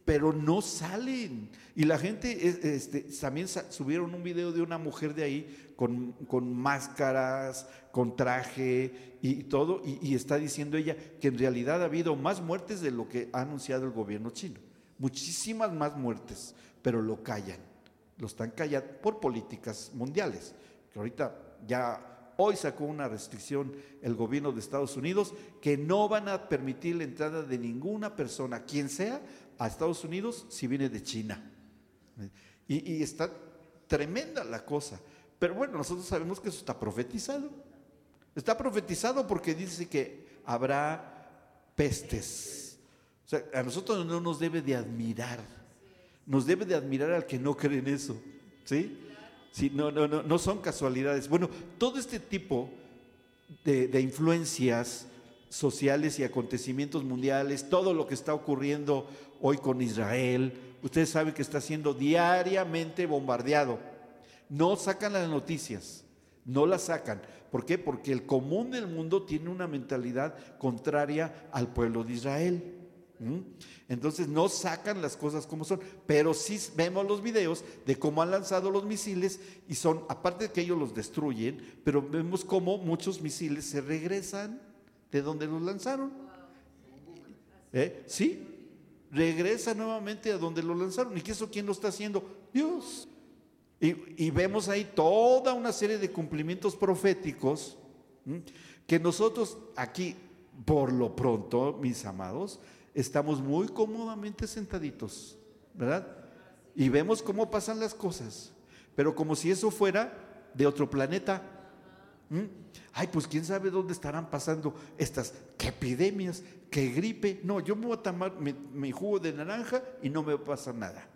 pero no salen. Y la gente este, también subieron un video de una mujer de ahí con, con máscaras, con traje y, todo, y, está diciendo ella que en realidad ha habido más muertes de lo que ha anunciado el gobierno chino. Muchísimas más muertes, pero lo callan. Lo están callando por políticas mundiales. Que ahorita ya hoy sacó una restricción el gobierno de Estados Unidos que no van a permitir la entrada de ninguna persona, quien sea, a Estados Unidos si viene de China. Y, está tremenda la cosa. Pero bueno, nosotros sabemos que eso está profetizado. Está profetizado porque dice que habrá pestes. A nosotros no nos debe de admirar. Nos debe de admirar al que no cree en eso. ¿Sí? sí no, no, no, no son casualidades. Bueno, todo este tipo de influencias sociales y acontecimientos mundiales, todo lo que está ocurriendo hoy con Israel, ustedes saben que está siendo diariamente bombardeado. No sacan las noticias, no las sacan. ¿Por qué? Porque el común del mundo tiene una mentalidad contraria al pueblo de Israel. Entonces no sacan las cosas como son, pero sí vemos los videos de cómo han lanzado los misiles y son, aparte de que ellos los destruyen, pero vemos cómo muchos misiles se regresan de donde los lanzaron. ¿Eh? ¿Sí? Regresa nuevamente a donde lo lanzaron. ¿Y qué eso quién lo está haciendo? Dios. Y, vemos ahí toda una serie de cumplimientos proféticos que nosotros aquí, por lo pronto, mis amados, estamos muy cómodamente sentaditos, ¿verdad? Y vemos cómo pasan las cosas. Pero como si eso fuera de otro planeta. ¿Mm? Ay, pues quién sabe dónde estarán pasando estas epidemias, qué gripe. No, yo me voy a tomar mi, jugo de naranja y no me va a pasar nada.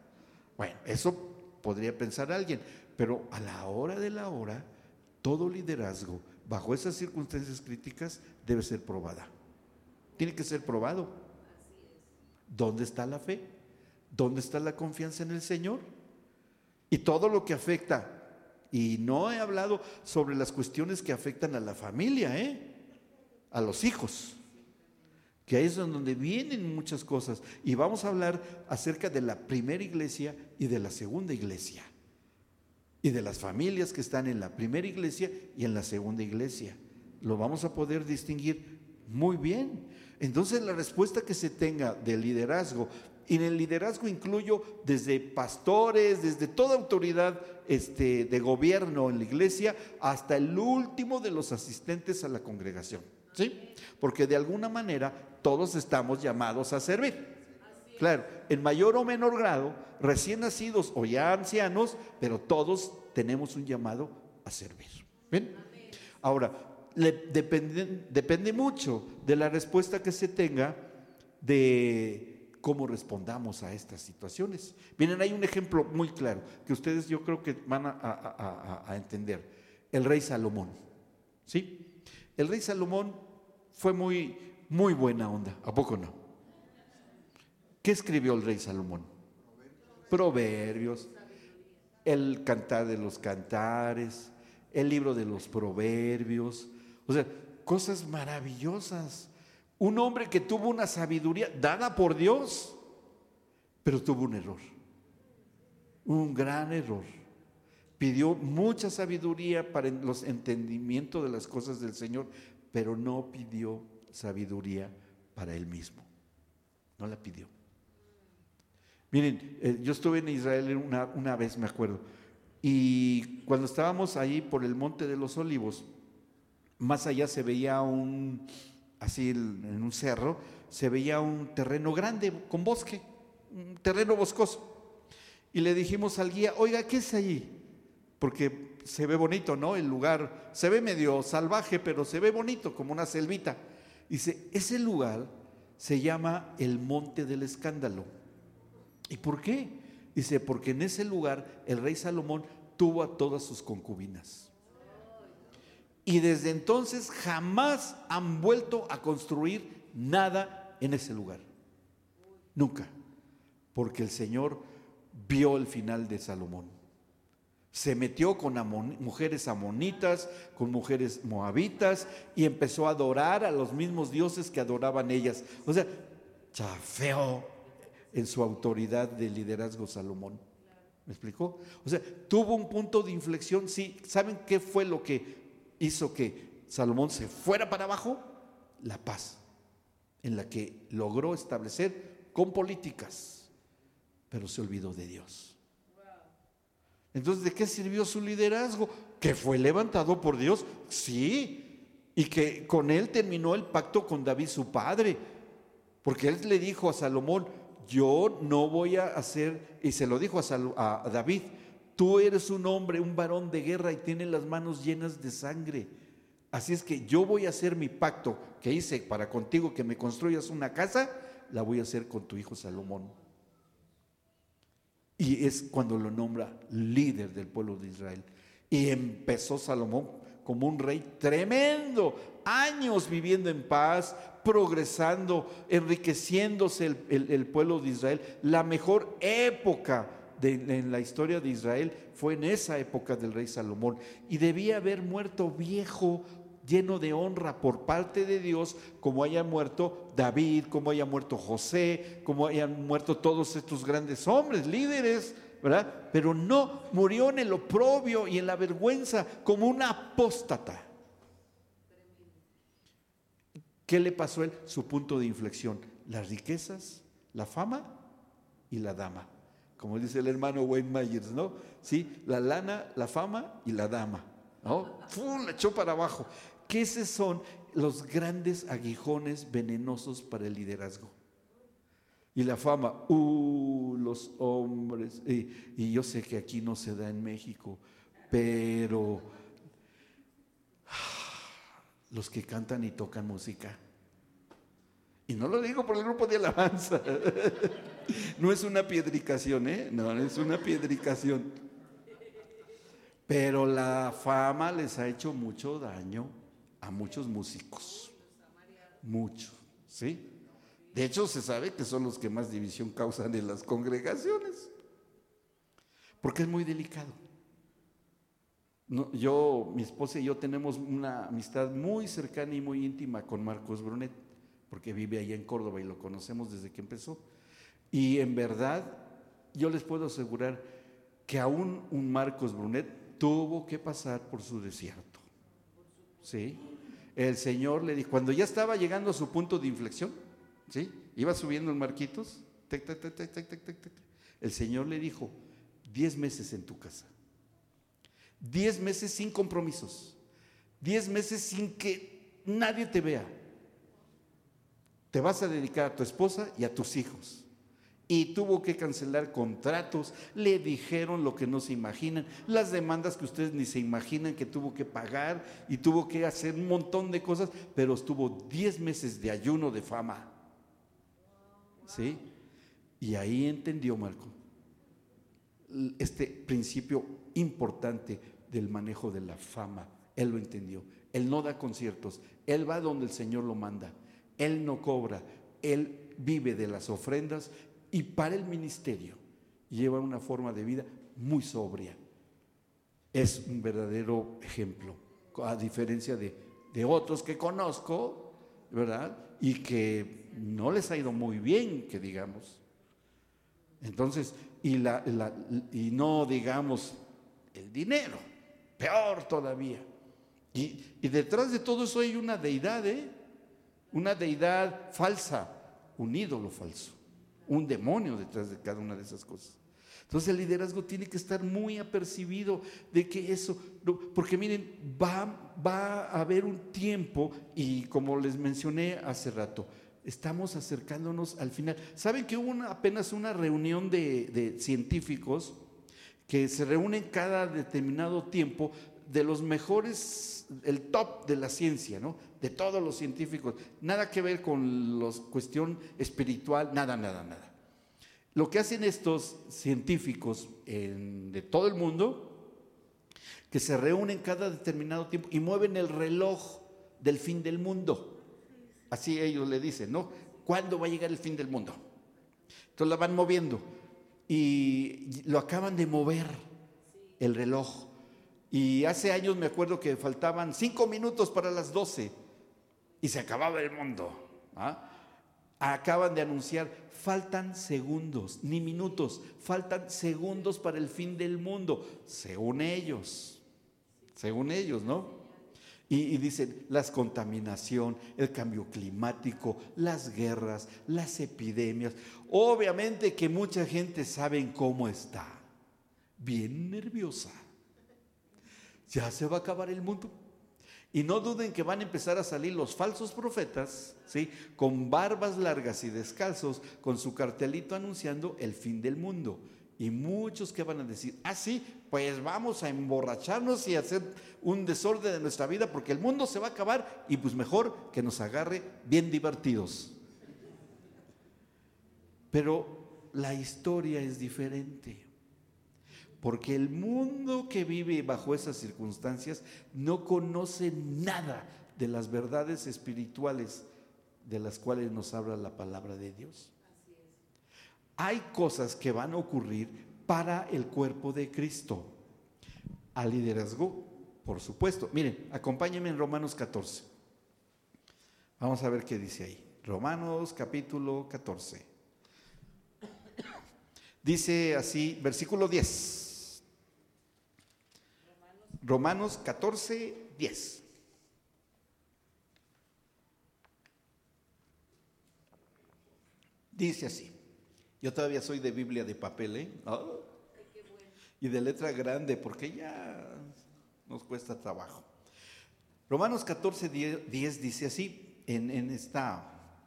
Bueno, eso podría pensar alguien, pero a la hora de la hora, todo liderazgo bajo esas circunstancias críticas debe ser probada. Tiene que ser probado. ¿Dónde está la fe? ¿Dónde está la confianza en el Señor? Y todo lo que afecta y no he hablado sobre las cuestiones que afectan a la familia, ¿eh? a los hijos, que ahí es donde vienen muchas cosas. Y vamos a hablar acerca de la primera iglesia y de la segunda iglesia. Y de las familias que están en la primera iglesia y en la segunda iglesia. Lo vamos a poder distinguir muy bien. Entonces la respuesta que se tenga del liderazgo y en el liderazgo incluyo desde pastores, desde toda autoridad este, de gobierno en la iglesia, hasta el último de los asistentes a la congregación. ¿Sí? Porque de alguna manera todos estamos llamados a servir. Claro, en mayor o menor grado, recién nacidos o ya ancianos, pero todos tenemos un llamado a servir. ¿Bien? Ahora, depende, depende mucho de la respuesta que se tenga de cómo respondamos a estas situaciones. Miren, hay un ejemplo muy claro que ustedes yo creo que van a, entender. El rey Salomón. ¿Sí? El rey Salomón fue muy, muy buena onda, ¿a poco no? ¿Qué escribió el rey Salomón? Proverbios, el cantar de los cantares, el libro de los proverbios, o sea, cosas maravillosas Un hombre que tuvo una sabiduría dada por Dios, pero tuvo un error. Un gran error. Pidió mucha sabiduría para los entendimientos de las cosas del Señor, pero no pidió sabiduría para él mismo. No la pidió. Miren, eh, yo estuve en Israel una, una vez, me acuerdo, y cuando estábamos ahí por el Monte de los Olivos, más allá se veía un, así en un cerro, se veía un terreno grande con bosque, un terreno boscoso. Y le dijimos al guía, oiga, ¿qué es allí? Porque se ve bonito, ¿no? El lugar se ve medio salvaje, pero se ve bonito, como una selvita. Dice, ese lugar se llama el Monte del Escándalo. ¿Y por qué? Dice, porque en ese lugar el rey Salomón tuvo a todas sus concubinas. Y desde entonces jamás han vuelto a construir nada en ese lugar. Nunca. Porque el Señor vio el final de Salomón. Se metió con mujeres amonitas, con mujeres moabitas y empezó a adorar a los mismos dioses que adoraban ellas. O sea, chafeó en su autoridad de liderazgo Salomón. ¿Me explicó? O sea, tuvo un punto de inflexión. Sí, ¿saben qué fue lo que hizo que Salomón se fuera para abajo? La paz, en la que logró establecer con políticas, pero se olvidó de Dios. Entonces, ¿de qué sirvió su liderazgo? Que fue levantado por Dios, sí, y que con él terminó el pacto con David su padre, porque él le dijo a Salomón, yo no voy a hacer, y se lo dijo a, David, tú eres un hombre, un varón de guerra y tienes las manos llenas de sangre. Así es que yo voy a hacer mi pacto que hice para contigo, que me construyas una casa, la voy a hacer con tu hijo Salomón. Y es cuando lo nombra líder del pueblo de Israel. Y empezó Salomón como un rey tremendo, años viviendo en paz, progresando, enriqueciéndose el, pueblo de Israel. La mejor época en la historia de Israel fue en esa época del rey Salomón. Y debía haber muerto viejo, lleno de honra por parte de Dios, como haya muerto David, como haya muerto José, como hayan muerto todos estos grandes hombres, líderes, ¿verdad? Pero no murió en el oprobio y en la vergüenza como una apóstata. ¿Qué le pasó a él? Su punto de inflexión, las riquezas, la fama y la dama. Como dice el hermano Wayne Myers, ¿no? Sí, la lana, la fama y la dama. ¿no? ¡Fum! La echó para abajo. Que esos son los grandes aguijones venenosos para el liderazgo. Y la fama, uh, los hombres. Y, y yo sé que aquí no se da en México, pero (sighs) los que cantan y tocan música. Y no lo digo por el grupo de alabanza. (laughs) (laughs) No es una piedricación, ¿eh? No, es una piedricación. Pero la fama les ha hecho mucho daño a muchos músicos. Mucho, ¿sí? De hecho, se sabe que son los que más división causan en las congregaciones. Porque es muy delicado yo, mi esposa y yo tenemos una amistad muy cercana y muy íntima con Marcos Brunet, porque vive ahí en Córdoba y lo conocemos desde que empezó. Y en verdad, yo les puedo asegurar que aún un Marcos Brunet tuvo que pasar por su desierto. ¿Sí? El Señor le dijo, cuando ya estaba llegando a su punto de inflexión, ¿sí? Iba subiendo en Marquitos, el Señor le dijo, diez meses en tu casa. Diez meses sin compromisos. Diez meses sin que nadie te vea. Te vas a dedicar a tu esposa y a tus hijos. Y tuvo que cancelar contratos, le dijeron lo que no se imaginan, las demandas que ustedes ni se imaginan que tuvo que pagar y tuvo que hacer un montón de cosas, pero estuvo diez meses de ayuno de fama. ¿Sí? Y ahí entendió Marco este principio importante del manejo de la fama. Él lo entendió. Él no da conciertos, él va donde el Señor lo manda. Él no cobra, él vive de las ofrendas y para el ministerio lleva una forma de vida muy sobria. Es un verdadero ejemplo, a diferencia de, otros que conozco ¿verdad? Y que no les ha ido muy bien, que digamos. Entonces, y no digamos el dinero, peor todavía. Y, y, detrás de todo eso hay una deidad, ¿eh? Una deidad falsa, un ídolo falso, un demonio detrás de cada una de esas cosas. Entonces el liderazgo tiene que estar muy apercibido de que eso, porque miren, va, va a haber un tiempo y como les mencioné hace rato, estamos acercándonos al final. ¿Saben que hubo apenas una reunión de, de científicos que se reúnen cada determinado tiempo de los mejores, el top de la ciencia, ¿no? De todos los científicos. Nada que ver con la cuestión espiritual, nada, nada, nada. Lo que hacen estos científicos de todo el mundo, que se reúnen cada determinado tiempo y mueven el reloj del fin del mundo. Así ellos le dicen, ¿no? ¿Cuándo va a llegar el fin del mundo? Entonces la van moviendo y lo acaban de mover el reloj. Y hace años me acuerdo que faltaban cinco minutos para las doce y se acababa el mundo. ¿ah? Acaban de anunciar, faltan segundos, ni minutos, faltan segundos para el fin del mundo, según ellos, según ellos, ¿no? Y, dicen, las contaminación, el cambio climático, las guerras, las epidemias. Obviamente que mucha gente sabe cómo está, bien nerviosa. Ya se va a acabar el mundo. Y no duden que van a empezar a salir los falsos profetas, ¿sí? Con barbas largas y descalzos, con su cartelito anunciando el fin del mundo. Y muchos que van a decir, ah, sí, pues vamos a emborracharnos y hacer un desorden de nuestra vida porque el mundo se va a acabar y pues mejor que nos agarre bien divertidos. Pero la historia es diferente. Porque el mundo que vive bajo esas circunstancias no conoce nada de las verdades espirituales de las cuales nos habla la palabra de Dios. Hay cosas que van a ocurrir para el cuerpo de Cristo. Al liderazgo, por supuesto. Miren, acompáñenme en Romanos 14. Vamos a ver qué dice ahí. Romanos capítulo 14. Dice así, versículo 10. Romanos 14, 10. Dice así. Yo todavía soy de Biblia de papel, ¿eh? Y de letra grande, porque ya nos cuesta trabajo. Romanos 14, 10, dice así, en, esta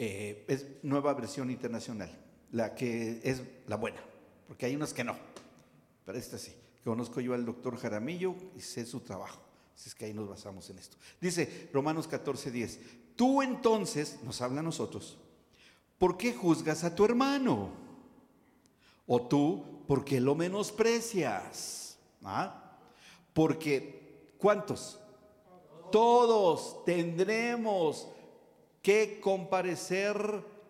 eh, es nueva versión internacional, la que es la buena, porque hay unas que no, pero esta sí. Conozco yo al doctor Jaramillo y sé su trabajo. Así es que ahí nos basamos en esto. Dice Romanos 14, 10. Tú entonces, nos habla a nosotros, ¿por qué juzgas a tu hermano? O tú, ¿por qué lo menosprecias? ¿Ah? Porque, ¿cuántos? Todos tendremos que comparecer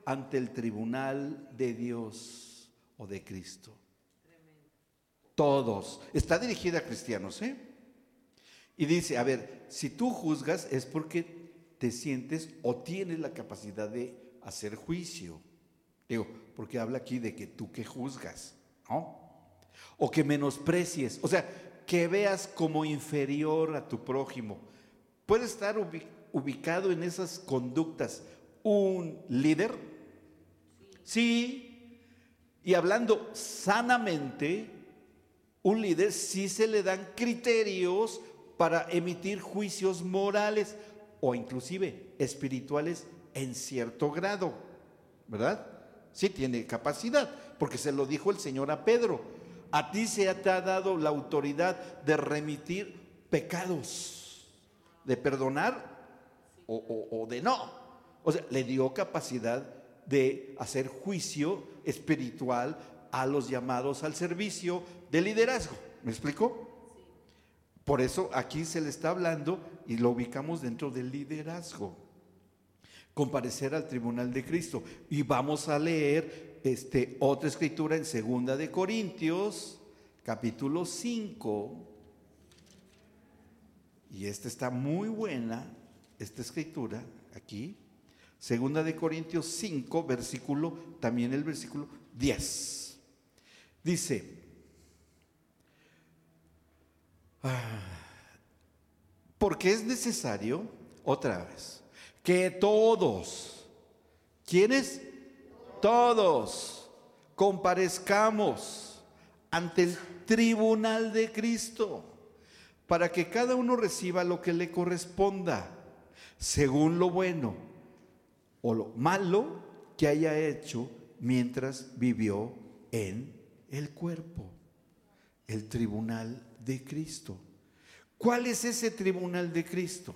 ante el tribunal de Dios o de Cristo todos. Está dirigida a cristianos, ¿eh? Y dice, a ver, si tú juzgas es porque te sientes o tienes la capacidad de hacer juicio. Digo, porque habla aquí de que tú que juzgas, ¿no? O que menosprecies, o sea, que veas como inferior a tu prójimo. Puede estar ubicado en esas conductas un líder, sí, y hablando sanamente, un líder sí se le dan criterios para emitir juicios morales o inclusive espirituales en cierto grado, ¿verdad? Sí tiene capacidad, porque se lo dijo el Señor a Pedro. A ti se te ha dado la autoridad de remitir pecados, de perdonar o, o de no. O sea, le dio capacidad de hacer juicio espiritual a los llamados al servicio de liderazgo. ¿Me explico? Por eso aquí se le está hablando y lo ubicamos dentro del liderazgo. Comparecer al tribunal de Cristo. Y vamos a leer este, otra escritura en segunda de Corintios, capítulo 5. Y esta está muy buena esta escritura aquí. Segunda de Corintios 5, versículo, también el versículo 10. Dice, ah, porque es necesario, otra vez, que todos, ¿quiénes? Todos comparezcamos ante el tribunal de Cristo para que cada uno reciba lo que le corresponda, según lo bueno o lo malo que haya hecho mientras vivió en el cuerpo, el tribunal de Cristo. ¿Cuál es ese tribunal de Cristo?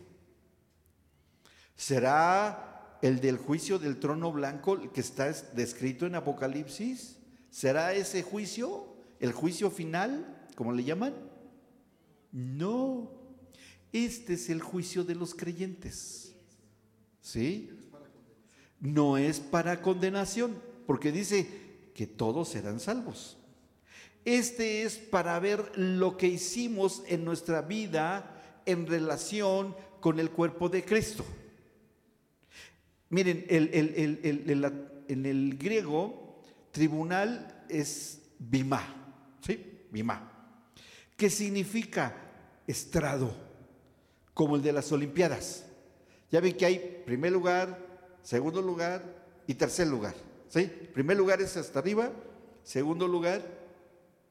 ¿Será el del juicio del trono blanco que está descrito en Apocalipsis? ¿Será ese juicio, el juicio final, como le llaman? No, este es el juicio de los creyentes. ¿Sí? No es para condenación, porque dice que todos serán salvos. Este es para ver lo que hicimos en nuestra vida en relación con el cuerpo de Cristo. Miren, en el griego, tribunal es bimá, ¿sí? Bimá. ¿Qué significa estrado? Como el de las Olimpiadas. Ya ven que hay primer lugar, segundo lugar y tercer lugar. ¿sí? Primer lugar es hasta arriba, segundo lugar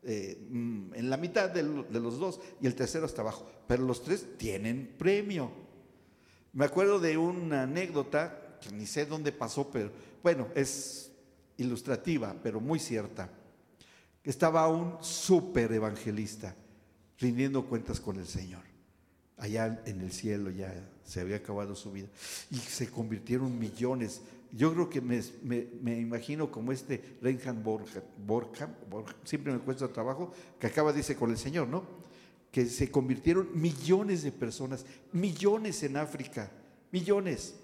eh, mm, en la mitad de, los dos y el tercero hasta abajo. Pero los tres tienen premio. Me acuerdo de una anécdota que ni sé dónde pasó, pero bueno, es ilustrativa, pero muy cierta. Estaba un súper evangelista rindiendo cuentas con el Señor. Allá en el cielo ya se había acabado su vida. Y se convirtieron millones. Yo creo que me, imagino como este Reinhard Borja, siempre me cuesta trabajo, que acaba, dice, con el Señor, ¿no? Que se convirtieron millones de personas, millones en África, millones.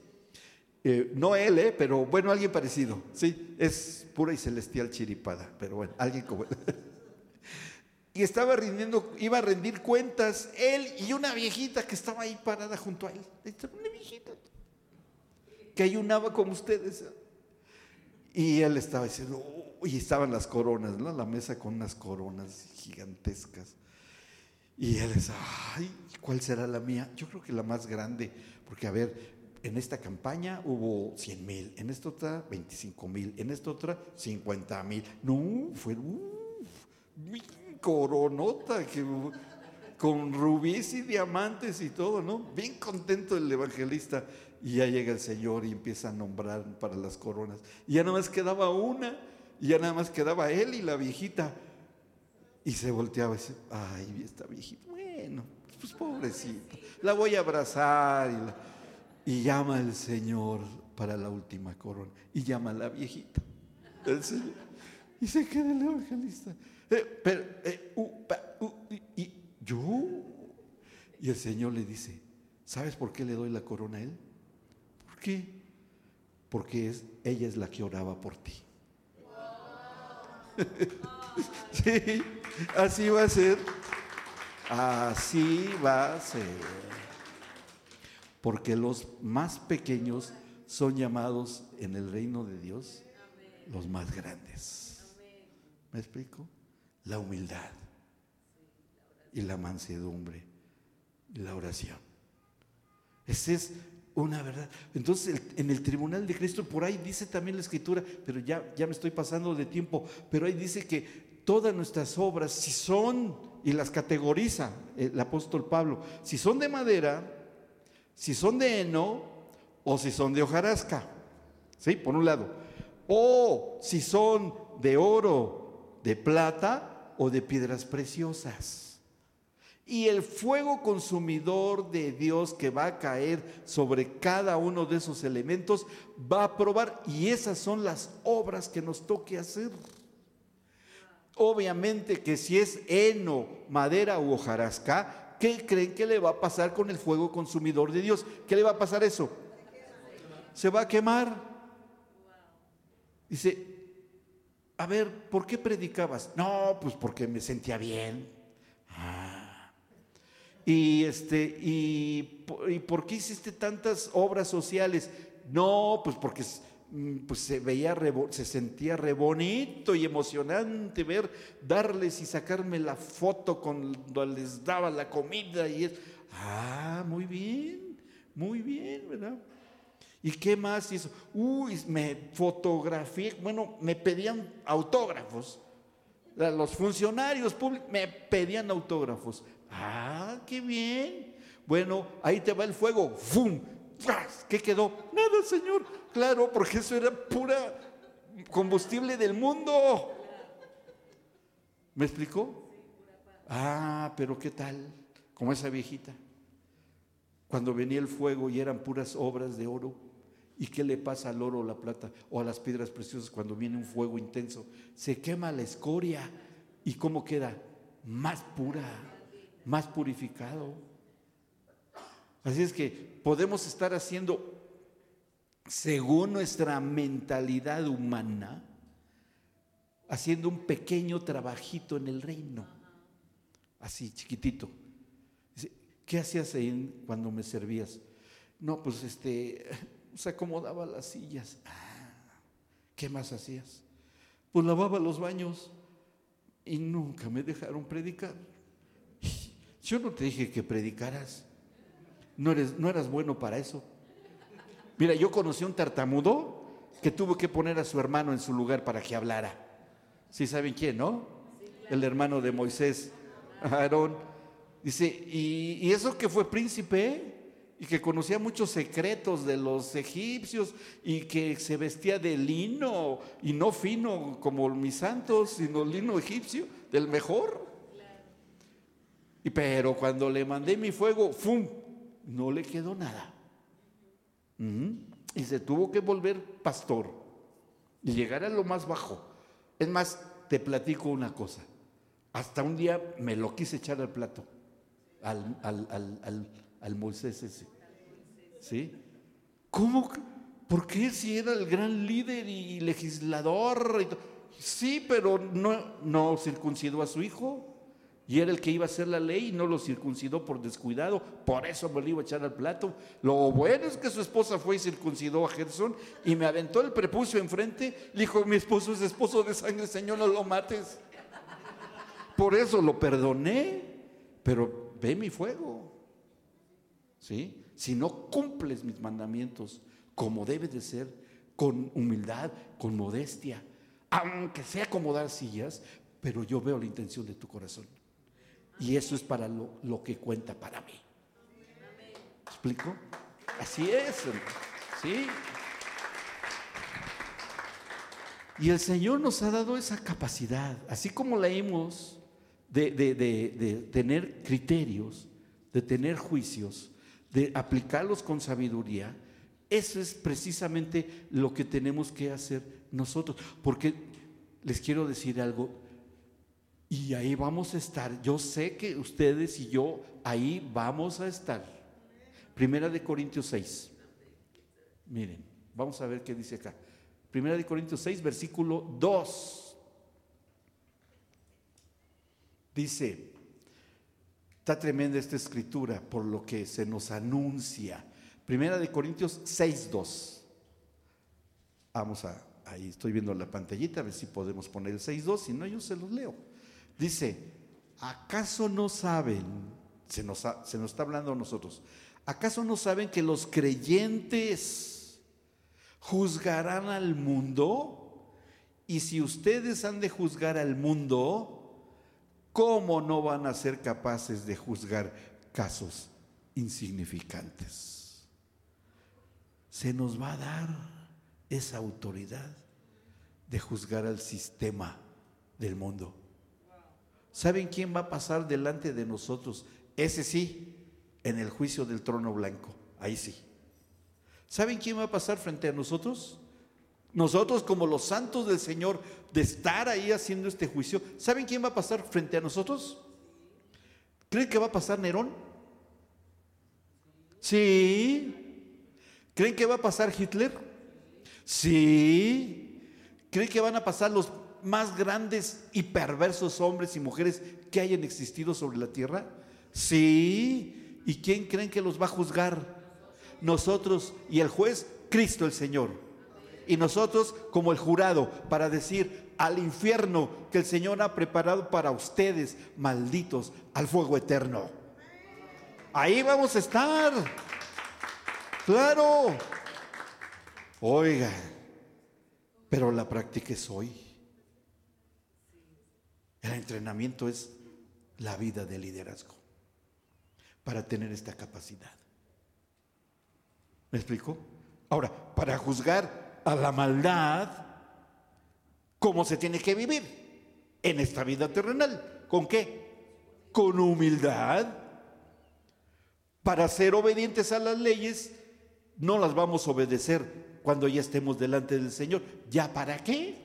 Eh, no él, eh, pero bueno, alguien parecido, ¿sí? Es pura y celestial chiripada, pero bueno, alguien como (laughs) y estaba rindiendo, iba a rendir cuentas él y una viejita que estaba ahí parada junto a él. Una viejita que ayunaba como ustedes. Y él estaba diciendo, y estaban las coronas, ¿no? La mesa con unas coronas gigantescas. Y él decía, ay, ¿cuál será la mía? Yo creo que la más grande, porque a ver, en esta campaña hubo 100 mil, en esta otra 25 mil, en esta otra 50 mil. No, fue coronota que, con rubíes y diamantes y todo, ¿no? Bien contento el evangelista. Y ya llega el Señor y empieza a nombrar para las coronas. Y ya nada más quedaba una, y ya nada más quedaba él y la viejita. Y se volteaba y dice, ay, esta viejita, bueno, pues pobrecita, la voy a abrazar. Y, y llama el Señor para la última corona. Y llama a la viejita. El Señor. Y se queda el evangelista. Eh, pero, eh, y, yo. Y el Señor le dice, ¿sabes por qué le doy la corona a él? Porque ella es la que oraba por ti. (laughs) sí, así va a ser. Así va a ser. Porque los más pequeños son llamados en el reino de Dios los más grandes. ¿Me explico? la humildad y la mansedumbre, la oración. Esa es una verdad. Entonces, en el tribunal de Cristo, por ahí dice también la escritura, pero ya, ya me estoy pasando de tiempo, pero ahí dice que todas nuestras obras, si son, y las categoriza el apóstol Pablo, si son de madera, si son de heno o si son de hojarasca, ¿sí? Por un lado. O si son de oro, de plata o de piedras preciosas. Y el fuego consumidor de Dios que va a caer sobre cada uno de esos elementos va a probar. Y esas son las obras que nos toque hacer. Obviamente que si es heno, madera u hojarasca, ¿qué creen que le va a pasar con el fuego consumidor de Dios? ¿Qué le va a pasar eso? Se va a quemar. Dice, a ver, ¿por qué predicabas? No, pues porque me sentía bien. Y, este, y, ¿Y por qué hiciste tantas obras sociales? No, pues porque mm, pues se veía, se sentía re bonito y emocionante ver, darles y sacarme la foto cuando les daba la comida y es, ah, muy bien, muy bien, ¿verdad? ¿Y qué más hizo? Uy, me fotografié, bueno, me pedían autógrafos. Los funcionarios públicos me pedían autógrafos. Ah, qué bien. Bueno, ahí te va el fuego. ¡Fum! ¿Qué quedó? Nada, Señor. Claro, porque eso era pura combustible del mundo. ¿Me explicó? Ah, pero ¿qué tal? Como esa viejita. Cuando venía el fuego y eran puras obras de oro. ¿Y qué le pasa al oro o la plata o a las piedras preciosas cuando viene un fuego intenso? Se quema la escoria. ¿Y cómo queda? Más pura, más purificado. Así es que podemos estar haciendo, según nuestra mentalidad humana, haciendo un pequeño trabajito en el reino. Así, chiquitito. ¿Qué hacías ahí cuando me servías? No, pues este, (laughs) se acomodaba las sillas. Ah, ¿Qué más hacías? Pues lavaba los baños y nunca me dejaron predicar. Yo no te dije que predicaras. No, eres, no eras bueno para eso. Mira, yo conocí un tartamudo que tuvo que poner a su hermano en su lugar para que hablara. ¿Sí saben quién, no? El hermano de Moisés, Aarón. Dice, y, y eso que fue príncipe, y que conocía muchos secretos de los egipcios y que se vestía de lino y no fino como mis santos, sino lino egipcio, del mejor. Y pero cuando le mandé mi fuego, ¡fum! No le quedó nada. Y se tuvo que volver pastor y llegar a lo más bajo. Es más, te platico una cosa. Hasta un día me lo quise echar al plato, al, al al Moisés ese. ¿Sí? ¿Cómo? ¿Por qué si era el gran líder y legislador? sí, pero no, no circuncidó a su hijo. Y era el que iba a hacer la ley y no lo circuncidó por descuidado. Por eso me lo iba a echar al plato. Lo bueno es que su esposa fue y circuncidó a Gerson y me aventó el prepucio enfrente. Le dijo, mi esposo es esposo de sangre, Señor, no lo mates. Por eso lo perdoné, pero ve mi fuego. Si no cumples mis mandamientos como debe de ser, con humildad, con modestia, aunque sea acomodar sillas, pero yo veo la intención de tu corazón. Y eso es para lo, que cuenta para mí. ¿Explico? Así es. ¿Sí? Y el Señor nos ha dado esa capacidad, así como leímos de, de tener criterios, de tener juicios, de aplicarlos con sabiduría, eso es precisamente lo que tenemos que hacer nosotros. Porque les quiero decir algo, y ahí vamos a estar. Yo sé que ustedes y yo ahí vamos a estar. Primera de Corintios 6. Miren, vamos a ver qué dice acá. Primera de Corintios 6, versículo 2. Dice, Está tremenda esta escritura por lo que se nos anuncia. Primera de Corintios 6.2. Vamos a, ahí estoy viendo la pantallita, a ver si podemos poner el 6.2, si no yo se los leo. Dice, ¿acaso no saben, se nos, se nos está hablando a nosotros, ¿acaso no saben que los creyentes juzgarán al mundo? Y si ustedes han de juzgar al mundo, ¿cómo no van a ser capaces de juzgar casos insignificantes? Se nos va a dar esa autoridad de juzgar al sistema del mundo. ¿Saben quién va a pasar delante de nosotros? Ese sí, en el juicio del trono blanco. Ahí sí. ¿Saben quién va a pasar frente a nosotros? Nosotros como los santos del Señor, de estar ahí haciendo este juicio, ¿saben quién va a pasar frente a nosotros? ¿Creen que va a pasar Nerón? Sí. ¿Creen que va a pasar Hitler? Sí. ¿Creen que van a pasar los más grandes y perversos hombres y mujeres que hayan existido sobre la tierra? Sí. ¿Y quién creen que los va a juzgar? Nosotros y el juez, Cristo el Señor. Y nosotros como el jurado para decir al infierno que el Señor ha preparado para ustedes, malditos, al fuego eterno. Ahí vamos a estar. Claro. Oiga, pero la práctica es hoy. El entrenamiento es la vida de liderazgo para tener esta capacidad. ¿Me explico? Ahora, para juzgar a la maldad, ¿cómo se tiene que vivir en esta vida terrenal? ¿Con qué? Con humildad. Para ser obedientes a las leyes, no las vamos a obedecer cuando ya estemos delante del Señor. ¿Ya para qué?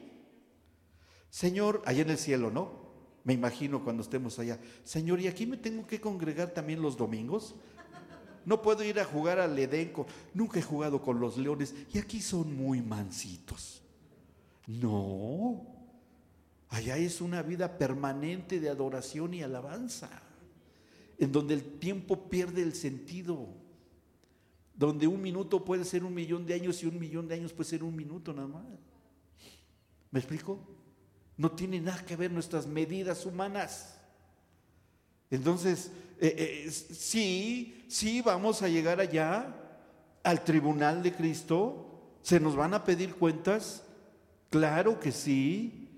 Señor, allá en el cielo, ¿no? Me imagino cuando estemos allá. Señor, ¿y aquí me tengo que congregar también los domingos? No puedo ir a jugar al Edenco. Nunca he jugado con los leones y aquí son muy mansitos. No. Allá es una vida permanente de adoración y alabanza, en donde el tiempo pierde el sentido, donde un minuto puede ser un millón de años y un millón de años puede ser un minuto nada más. ¿Me explico? No tiene nada que ver nuestras medidas humanas. Entonces, eh, eh, sí, sí vamos a llegar allá al tribunal de Cristo. ¿Se nos van a pedir cuentas? Claro que sí.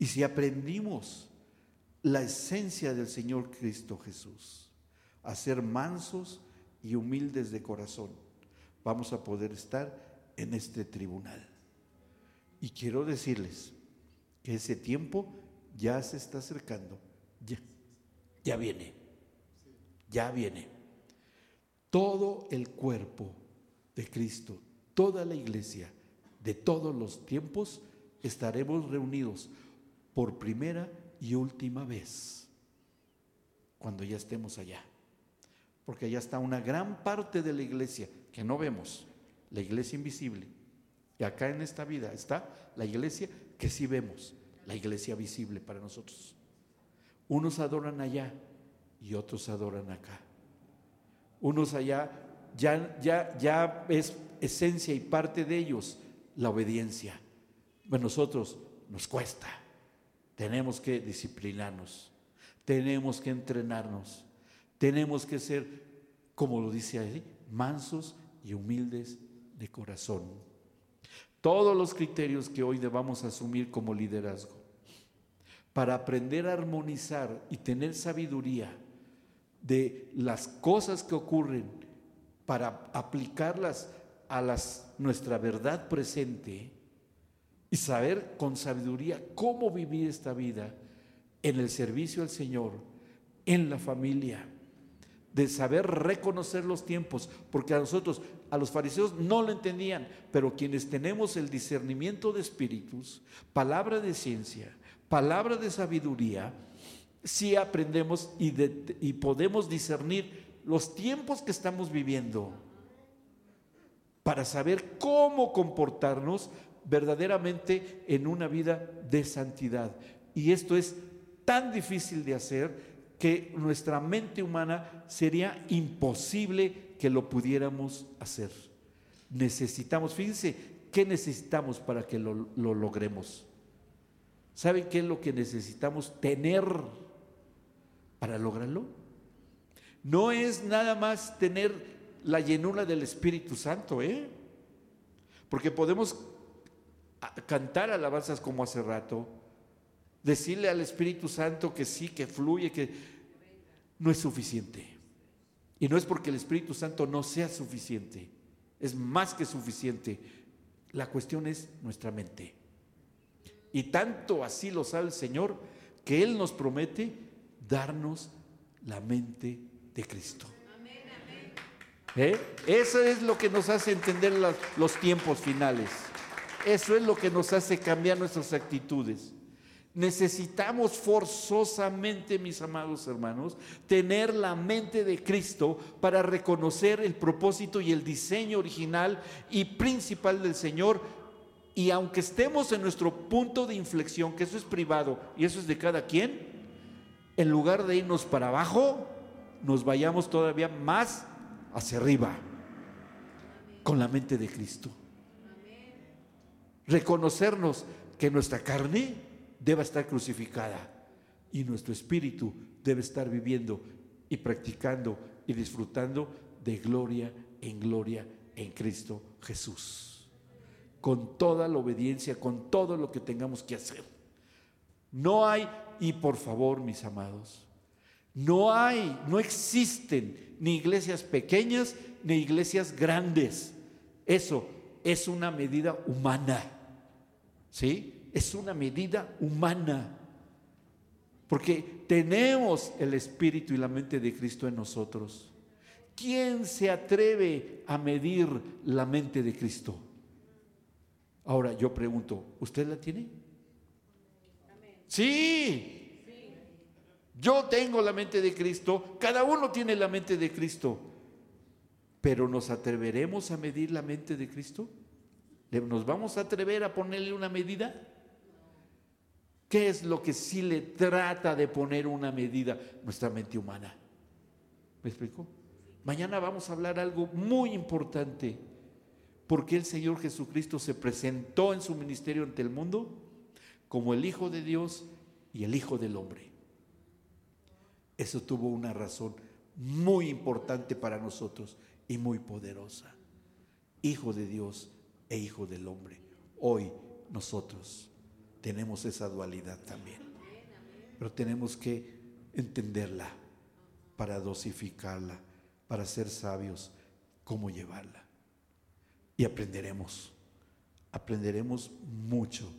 Y si aprendimos la esencia del Señor Cristo Jesús, a ser mansos y humildes de corazón, vamos a poder estar en este tribunal. Y quiero decirles que ese tiempo ya se está acercando. Ya ya viene, ya viene. Todo el cuerpo de Cristo, toda la iglesia de todos los tiempos, estaremos reunidos por primera y última vez, cuando ya estemos allá. Porque allá está una gran parte de la iglesia que no vemos, la iglesia invisible. Y acá en esta vida está la iglesia que sí vemos, la iglesia visible para nosotros. Unos adoran allá y otros adoran acá. Unos allá ya, ya, ya es esencia y parte de ellos la obediencia. A nosotros nos cuesta. Tenemos que disciplinarnos. Tenemos que entrenarnos. Tenemos que ser, como lo dice ahí, mansos y humildes de corazón. Todos los criterios que hoy debamos asumir como liderazgo. Para aprender a armonizar y tener sabiduría de las cosas que ocurren para aplicarlas a nuestra verdad presente y saber con sabiduría cómo vivir esta vida en el servicio al Señor, en la familia, de saber reconocer los tiempos, porque a nosotros, a los fariseos no lo entendían, pero quienes tenemos el discernimiento de espíritus, palabra de ciencia, palabra de sabiduría, si aprendemos y, y podemos discernir los tiempos que estamos viviendo para saber cómo comportarnos verdaderamente en una vida de santidad. Y esto es tan difícil de hacer que nuestra mente humana sería imposible que lo pudiéramos hacer. Necesitamos, fíjense, ¿qué necesitamos para que lo, lo logremos? ¿Saben qué es lo que necesitamos tener para lograrlo? No es nada más tener la llenura del Espíritu Santo, ¿eh? Porque podemos cantar alabanzas como hace rato, decirle al Espíritu Santo que sí, que fluye, que no es suficiente. Y no es porque el Espíritu Santo no sea suficiente, es más que suficiente. La cuestión es nuestra mente. Y tanto así lo sabe el Señor que Él nos promete darnos la mente de Cristo. ¿Eh? Eso es lo que nos hace entender los tiempos finales. Eso es lo que nos hace cambiar nuestras actitudes. Necesitamos forzosamente, mis amados hermanos, tener la mente de Cristo para reconocer el propósito y el diseño original y principal del Señor y aunque estemos en nuestro punto de inflexión, que eso es privado y eso es de cada quien, en lugar de irnos para abajo, nos vayamos todavía más hacia arriba, con la mente de Cristo. Reconocernos que nuestra carne debe estar crucificada y nuestro espíritu debe estar viviendo y practicando y disfrutando de gloria en gloria en Cristo Jesús. Con toda la obediencia, con todo lo que tengamos que hacer. No hay, y por favor, mis amados, no hay, no existen ni iglesias pequeñas ni iglesias grandes. Eso es una medida humana. ¿Sí? Es una medida humana. Porque tenemos el espíritu y la mente de Cristo en nosotros. ¿Quién se atreve a medir la mente de Cristo? Ahora yo pregunto, ¿usted la tiene? Sí. Yo tengo la mente de Cristo, cada uno tiene la mente de Cristo. Pero ¿nos atreveremos a medir la mente de Cristo? ¿Nos vamos a atrever a ponerle una medida? ¿Qué es lo que sí le trata de poner una medida? Nuestra mente humana. ¿Me explico? Mañana vamos a hablar algo muy importante. Porque el Señor Jesucristo se presentó en su ministerio ante el mundo como el Hijo de Dios y el Hijo del Hombre. Eso tuvo una razón muy importante para nosotros y muy poderosa. Hijo de Dios e Hijo del Hombre. Hoy nosotros tenemos esa dualidad también. Pero tenemos que entenderla para dosificarla, para ser sabios cómo llevarla. Y aprenderemos, aprenderemos mucho.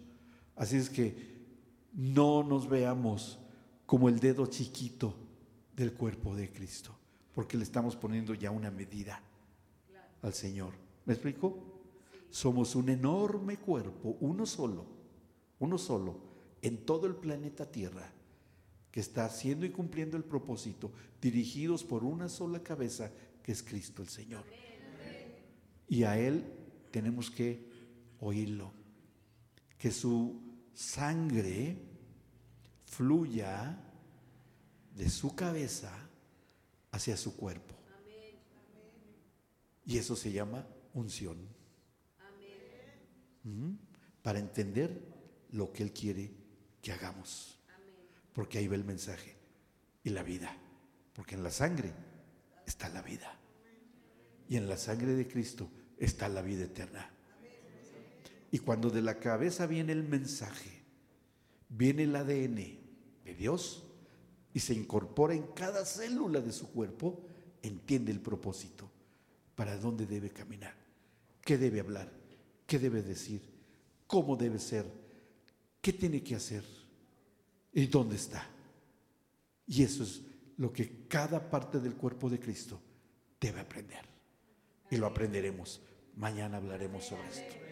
Así es que no nos veamos como el dedo chiquito del cuerpo de Cristo, porque le estamos poniendo ya una medida al Señor. ¿Me explico? Somos un enorme cuerpo, uno solo, uno solo, en todo el planeta Tierra, que está haciendo y cumpliendo el propósito, dirigidos por una sola cabeza, que es Cristo el Señor. Y a Él tenemos que oírlo, que su sangre fluya de su cabeza hacia su cuerpo. Y eso se llama unción. Para entender lo que Él quiere que hagamos. Porque ahí va el mensaje. Y la vida. Porque en la sangre está la vida. Y en la sangre de Cristo está la vida eterna. Y cuando de la cabeza viene el mensaje, viene el ADN de Dios, y se incorpora en cada célula de su cuerpo, entiende el propósito, para dónde debe caminar, qué debe hablar, qué debe decir, cómo debe ser, qué tiene que hacer y dónde está. Y eso es lo que cada parte del cuerpo de Cristo debe aprender. Y lo aprenderemos. Mañana hablaremos sobre esto.